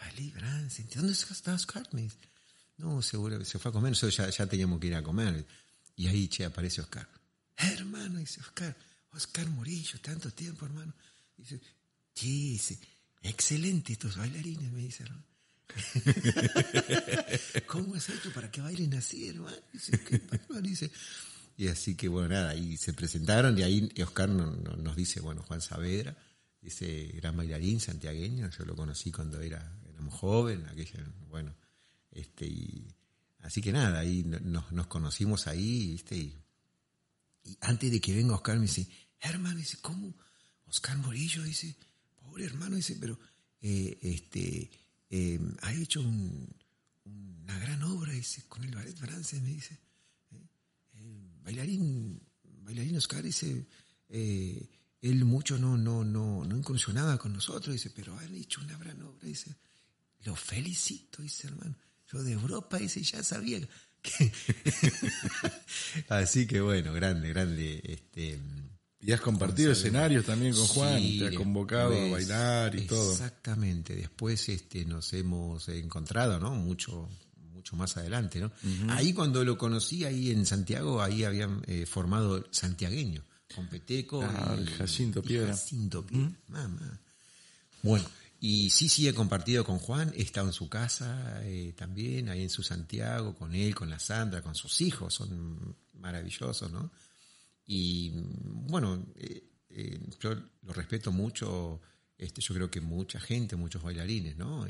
Ballet Bransen, ¿dónde está Oscar? Me dice, no, seguro, se fue a comer, nosotros ya, ya teníamos que ir a comer. Y ahí, che, aparece Oscar. Hermano, dice Oscar, Oscar Murillo, tanto tiempo, hermano. Dice, sí, dice, excelente estos bailarines, me dice, hermano. ¿Cómo has hecho para que bailen así, hermano? Dice, ¿qué Dice, y así que, bueno, nada, ahí se presentaron y ahí Oscar nos, dice, bueno, Juan Saavedra, ese gran bailarín santiagueño, yo lo conocí cuando era, éramos joven, aquella, bueno, este, y así que nada, ahí nos, nos conocimos ahí, ¿viste? Y, y, antes de que venga Oscar me dice, hermano, dice, ¿cómo? Oscar Morillo, dice, pobre hermano, dice, pero eh, este, eh, ha hecho una gran obra, dice, con el ballet francés, me dice. Eh, bailarín, bailarín Oscar dice, él mucho no, no, no, no incursionaba con nosotros, dice, pero han hecho una gran obra, dice, lo felicito, dice hermano. Yo de Europa, dice, ya sabía. Así que bueno, grande, grande, este y has compartido escenarios también con Juan, te ha convocado a bailar y todo. Exactamente, después este, nos hemos encontrado, ¿no? Mucho, mucho más adelante, ¿no? Ahí cuando lo conocí, ahí en Santiago, ahí habían eh, formado santiagueño, con Peteco ah, y, Jacinto Piedra. Jacinto Piedra, mamá. Bueno, y sí, sí, he compartido con Juan, he estado en su casa eh, también, ahí en su Santiago, con él, con la Sandra, con sus hijos, son maravillosos, ¿no? Y bueno, eh, eh, yo lo respeto mucho, este, yo creo que mucha gente, muchos bailarines, ¿no?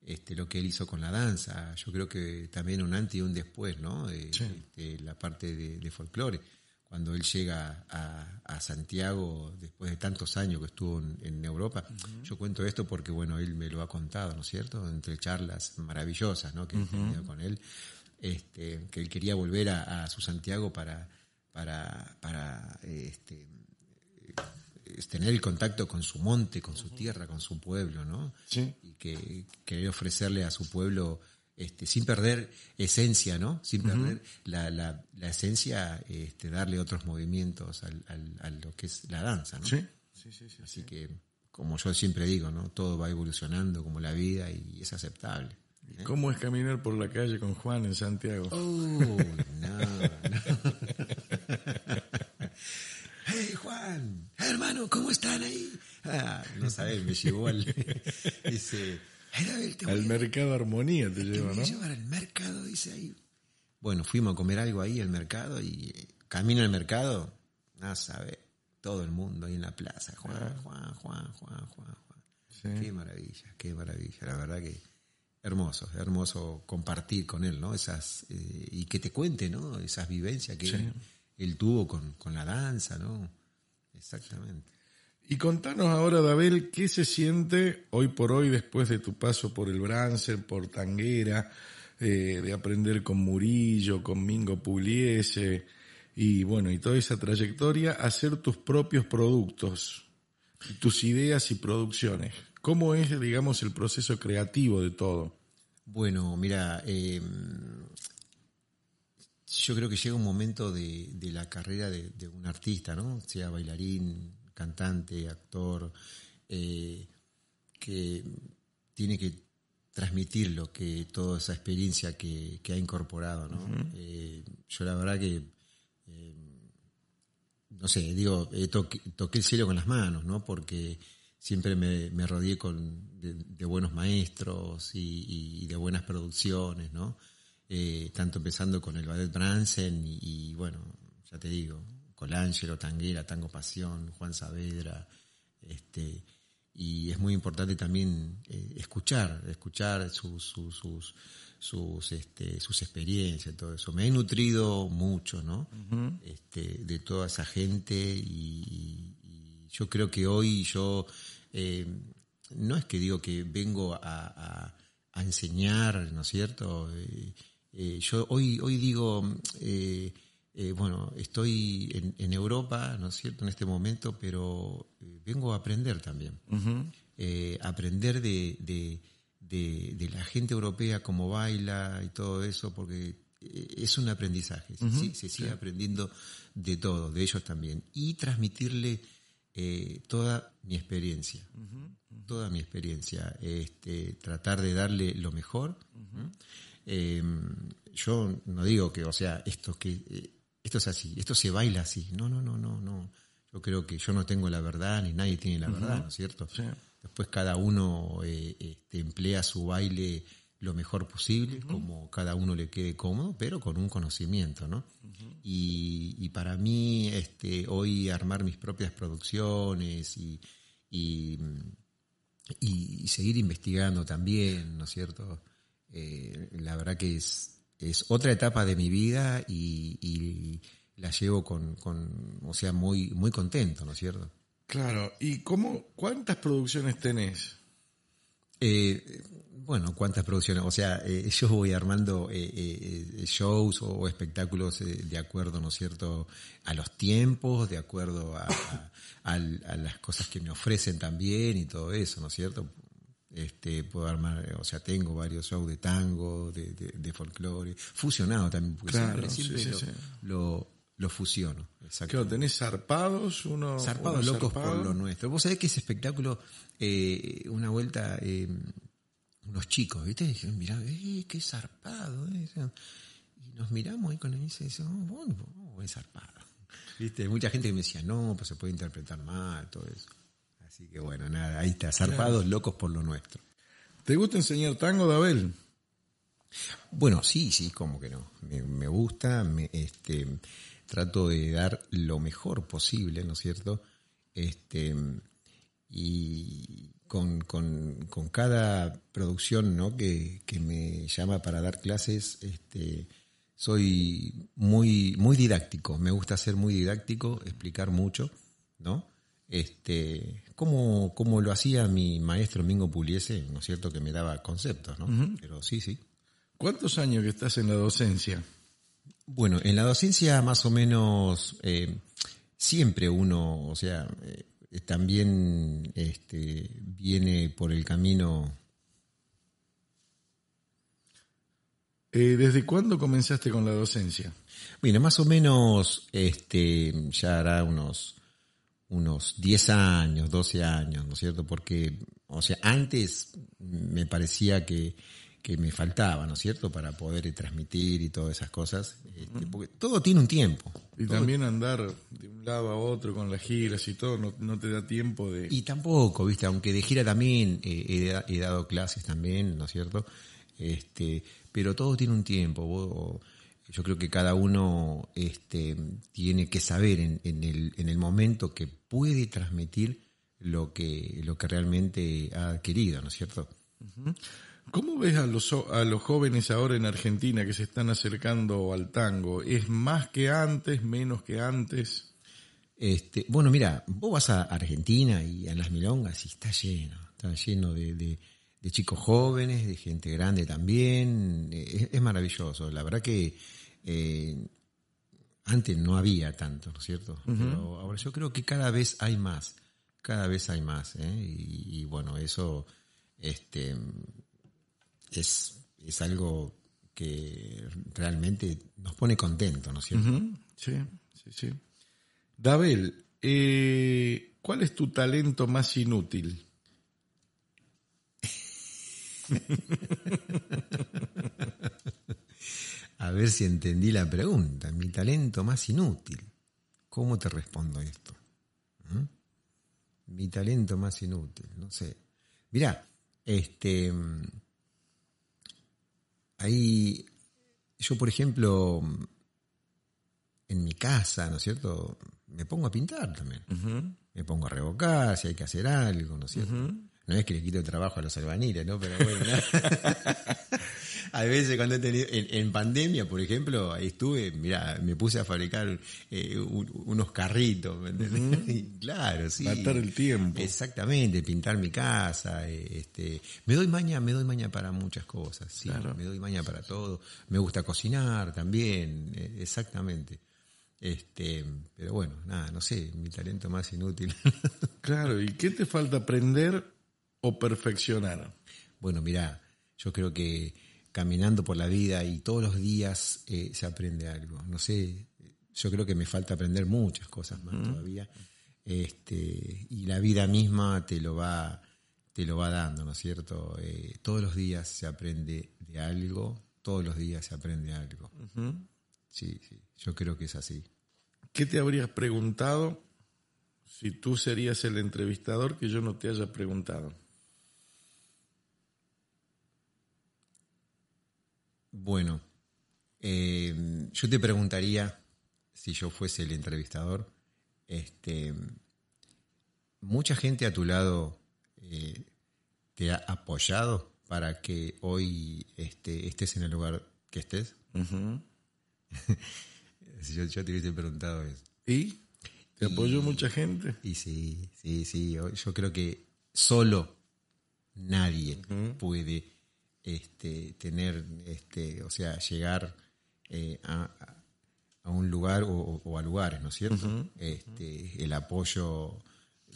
Este, lo que él hizo con la danza, yo creo que también un antes y un después, ¿no? Este, la parte de, folclore. Cuando él llega a, Santiago, después de tantos años que estuvo en, Europa, yo cuento esto porque, bueno, él me lo ha contado, ¿no es cierto? Entre charlas maravillosas, ¿no? Que uh con él, este, que él quería volver a su Santiago para para, para este, tener el contacto con su monte, con su tierra, con su pueblo, ¿no? Sí. Y que querer ofrecerle a su pueblo, este, sin perder esencia, ¿no? Sin perder la, la, la, esencia, este, darle otros movimientos al, al, a lo que es la danza, ¿no? Sí, sí, sí. sí Así que, como yo siempre digo, ¿no? Todo va evolucionando como la vida y es aceptable. ¿Cómo es caminar por la calle con Juan en Santiago? Oh, no, hey Juan, hermano, ¿cómo están ahí? Ah, no sabes, me llevó al. dice, al mercado Armonía te, lleva, ¿no? llevar al mercado, dice ahí. Bueno, fuimos a comer algo ahí al mercado y eh, camino al mercado, no sabe, todo el mundo ahí en la plaza. Juan, ah. Juan, Juan, Juan, Juan, Juan. Qué maravilla, qué maravilla. La verdad que hermoso, hermoso compartir con él, ¿no? Esas, eh, y que te cuente, ¿no? Esas vivencias que él, tuvo con, con, la danza, ¿no? Exactamente. Y contanos ahora, Dabel, ¿qué se siente hoy por hoy después de tu paso por el Bransen, por Tanguera, eh, de aprender con Murillo, con Mingo Pugliese, y bueno, y toda esa trayectoria, hacer tus propios productos, tus ideas y producciones? ¿Cómo es, digamos, el proceso creativo de todo? Bueno, mira, eh, yo creo que llega un momento de, la carrera de, un artista, ¿no? Sea bailarín, cantante, actor, eh, que tiene que transmitir lo que toda esa experiencia que, ha incorporado, ¿no? Eh, yo la verdad que no sé, digo, toqué, toqué, el cielo con las manos, ¿no? Porque siempre me, me rodeé con, de, buenos maestros y, de buenas producciones, ¿no? Eh, tanto empezando con el Ballet Bransen y, bueno, ya te digo, Colangelo, Tanguera, Tango Pasión, Juan Saavedra, este, y es muy importante también eh, escuchar, escuchar sus, sus, sus, sus, este, sus experiencias, todo eso. Me he nutrido mucho, ¿no? este, de toda esa gente y, yo creo que hoy yo eh, no es que digo que vengo a, enseñar, ¿no es cierto? Eh, yo hoy, hoy digo, bueno, estoy en, Europa, ¿no es cierto?, en este momento, pero vengo a aprender también. aprender de, de, la gente europea, cómo baila y todo eso, porque es un aprendizaje. se, sigue aprendiendo de todo, de ellos también. Y transmitirle eh, toda mi experiencia, toda mi experiencia, este, tratar de darle lo mejor. Em, yo no digo que, o sea, esto que eh, esto es así, esto se baila así. No, no, no, no, no. Yo creo que yo no tengo la verdad ni nadie tiene la verdad, ¿no es cierto? Después cada uno eh, este, emplea su baile lo mejor posible, como cada uno le quede cómodo, pero con un conocimiento, ¿no? y, para mí, este, hoy armar mis propias producciones y, y, seguir investigando también, ¿no es cierto? Eh, la verdad que es, es otra etapa de mi vida y, la llevo con, con, o sea, muy, muy contento, ¿no es cierto? Claro, ¿y cómo, cuántas producciones tenés? Eh, bueno, cuántas producciones, o sea, eh, yo voy armando eh, eh, shows o, espectáculos de acuerdo, ¿no es cierto?, a los tiempos, de acuerdo a, las cosas que me ofrecen también y todo eso, ¿no es cierto? Este, puedo armar, o sea, tengo varios shows de tango, de, de, folclore, fusionado también, porque siempre, lo, Lo, fusiono. Claro, tenés zarpados, uno. Zarpados locos por lo nuestro. Vos sabés que ese espectáculo, una vuelta, unos chicos, ¿viste? dijeron, mirá, eh, qué zarpado. Eh. Y nos miramos ahí con él y dice, oh, bueno, es zarpado. ¿Viste? Mucha gente que me decía, no, pues se puede interpretar mal, todo eso. Así que bueno, nada, ahí está, zarpados, locos por lo nuestro. ¿Te gusta enseñar tango, Dabel? Bueno, sí, sí, como que no. Me, gusta, me, este, trato de dar lo mejor posible, ¿no es cierto? Este, y, con, con, con cada producción ¿no? que, que, me llama para dar clases, este, soy muy, muy didáctico, me gusta ser muy didáctico, explicar mucho, ¿no? Este, como, como lo hacía mi maestro Mingo Puliese, ¿no es cierto? Que me daba conceptos, ¿no? Pero sí, sí. ¿Cuántos años que estás en la docencia? Bueno, en la docencia más o menos eh, siempre uno, o sea, eh, eh, también este, viene por el camino. Eh, ¿Desde cuándo comenzaste con la docencia? Bueno, más o menos este, ya hará unos, unos 10 años, 12 años, ¿no es cierto? Porque, o sea, antes me parecía que que me faltaba, ¿no es cierto?, para poder transmitir y todas esas cosas, este, porque todo tiene un tiempo. Y también andar de un lado a otro con las giras y todo, no, te da tiempo de... Y tampoco, viste, aunque de gira también eh, he, dado clases también, ¿no es cierto?, este, pero todo tiene un tiempo. Yo creo que cada uno este, tiene que saber en, el, en el momento que puede transmitir lo que, lo que realmente ha adquirido, ¿no es cierto? ¿Cómo ves a los, a los jóvenes ahora en Argentina que se están acercando al tango? ¿Es más que antes, menos que antes? Este, bueno, mira, vos vas a Argentina y a las milongas y está lleno, está lleno de, chicos jóvenes, de gente grande también, es, maravilloso. La verdad que eh, antes no había tanto, ¿no es cierto? Pero ahora yo creo que cada vez hay más, cada vez hay más, ¿eh? y, y bueno, eso este, es, es algo que realmente nos pone contentos, ¿no es cierto? Sí, sí, sí. Dabel, eh, ¿cuál es tu talento más inútil? A ver si entendí la pregunta. Mi talento más inútil. ¿Cómo te respondo esto? ¿Mm? Mi talento más inútil, no sé. Mirá, este. Ahí. Yo, por ejemplo, en mi casa, ¿no es cierto? Me pongo a pintar también. Me pongo a revocar si hay que hacer algo, ¿no es cierto? No es que le quito el trabajo a los albaniles, ¿no? Pero bueno. Hay veces cuando he tenido, en, pandemia, por ejemplo, ahí estuve, mira, me puse a fabricar eh, unos carritos, ¿me entendés? claro, sí. Matar el tiempo. Exactamente, pintar mi casa, eh, este, me doy maña, me doy maña para muchas cosas, sí, me doy maña para todo. Me gusta cocinar también, eh, exactamente. Este, pero bueno, nada, no sé, mi talento más inútil. claro, ¿y qué te falta aprender o perfeccionar? Bueno, mira, yo creo que caminando por la vida y todos los días eh, se aprende algo. No sé, yo creo que me falta aprender muchas cosas más todavía. Este, y la vida misma te lo va, te lo va dando, ¿no es cierto? Eh, todos los días se aprende de algo, todos los días se aprende algo. Sí, sí, yo creo que es así. ¿Qué te habrías preguntado si tú serías el entrevistador que yo no te haya preguntado? Bueno, eh, yo te preguntaría, si yo fuese el entrevistador, este, mucha gente a tu lado eh, te ha apoyado para que hoy este, estés en el lugar que estés. si yo, te hubiese preguntado eso. ¿Y? ¿Te apoyó mucha gente? Y sí, sí, sí. Yo, creo que solo nadie puede este, tener, este, o sea, llegar eh, a, un lugar o, a lugares, ¿no es cierto? este, el apoyo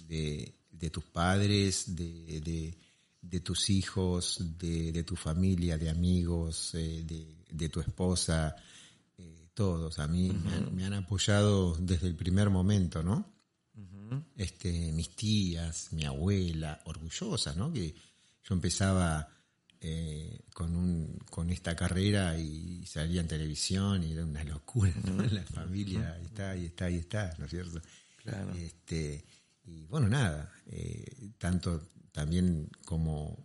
de, tus padres, de, de, tus hijos, de, tu familia, de amigos, eh, de, tu esposa, eh, todos. A mí me, han, apoyado desde el primer momento, ¿no? este, mis tías, mi abuela, orgullosas, ¿no? Que yo empezaba eh, con, un, con esta carrera y salía en televisión y era una locura, La familia, ahí está, ahí está, ahí está, ¿no es cierto? Este, y bueno, nada, eh, tanto también como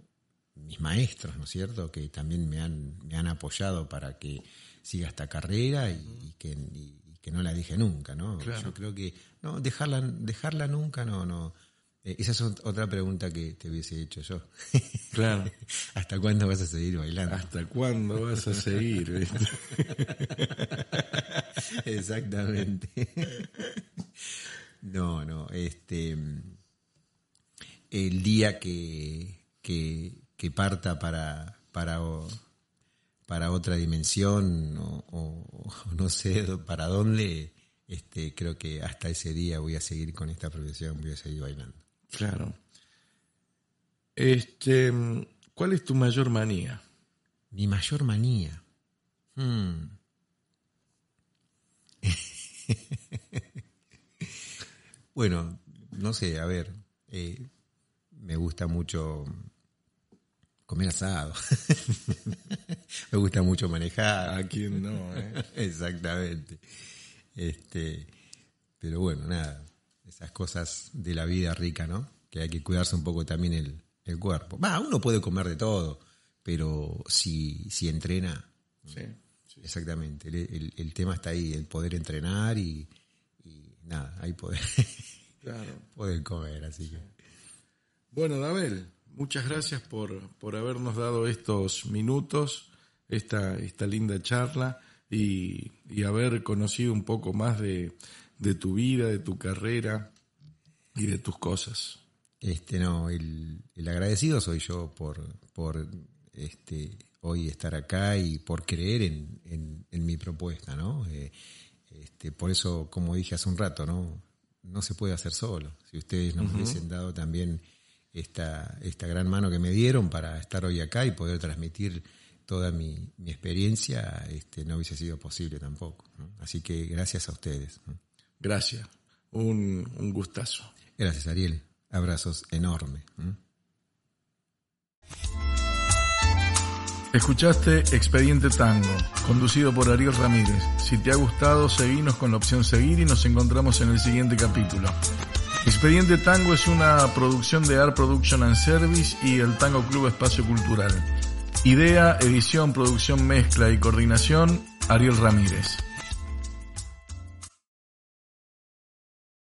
mis maestros, ¿no es cierto? Que también me han, me han apoyado para que siga esta carrera y, que, que no la deje nunca, ¿no? Yo creo que, no, dejarla, dejarla nunca, no, no esa es otra pregunta que te hubiese hecho yo. Claro. ¿Hasta cuándo vas a seguir bailando? ¿Hasta cuándo vas a seguir? Exactamente. No, no, este el día que, que, parta para, para, para otra dimensión o, no sé para dónde, este, creo que hasta ese día voy a seguir con esta profesión, voy a seguir bailando. Claro. Este, ¿cuál es tu mayor manía? Mi mayor manía. Hmm. bueno, no sé, a ver, eh, me gusta mucho comer asado. me gusta mucho manejar. ¿A quién no? Eh? Exactamente. Este, pero bueno, nada esas cosas de la vida rica, ¿no? Que hay que cuidarse un poco también el, cuerpo. Va, uno puede comer de todo, pero si, si entrena. Sí, Exactamente. El, tema está ahí, el poder entrenar y, nada, ahí poder, claro. poder comer, así que. Bueno, Dabel, muchas gracias por, por habernos dado estos minutos, esta, esta linda charla y, y haber conocido un poco más de, de tu vida, de tu carrera y de tus cosas. Este, no, el, agradecido soy yo por, por este, hoy estar acá y por creer en, en, mi propuesta, ¿no? Eh, este, por eso, como dije hace un rato, ¿no? No se puede hacer solo. Si ustedes no me hubiesen dado también esta, esta gran mano que me dieron para estar hoy acá y poder transmitir toda mi, mi experiencia, este, no hubiese sido posible tampoco. Así que gracias a ustedes. Gracias. Un, un gustazo. Gracias, Ariel. Abrazos enormes. Escuchaste Expediente Tango, conducido por Ariel Ramírez. Si te ha gustado, seguinos con la opción seguir y nos encontramos en el siguiente capítulo. Expediente Tango es una producción de Art Production and Service y el Tango Club Espacio Cultural. Idea, edición, producción, mezcla y coordinación, Ariel Ramírez.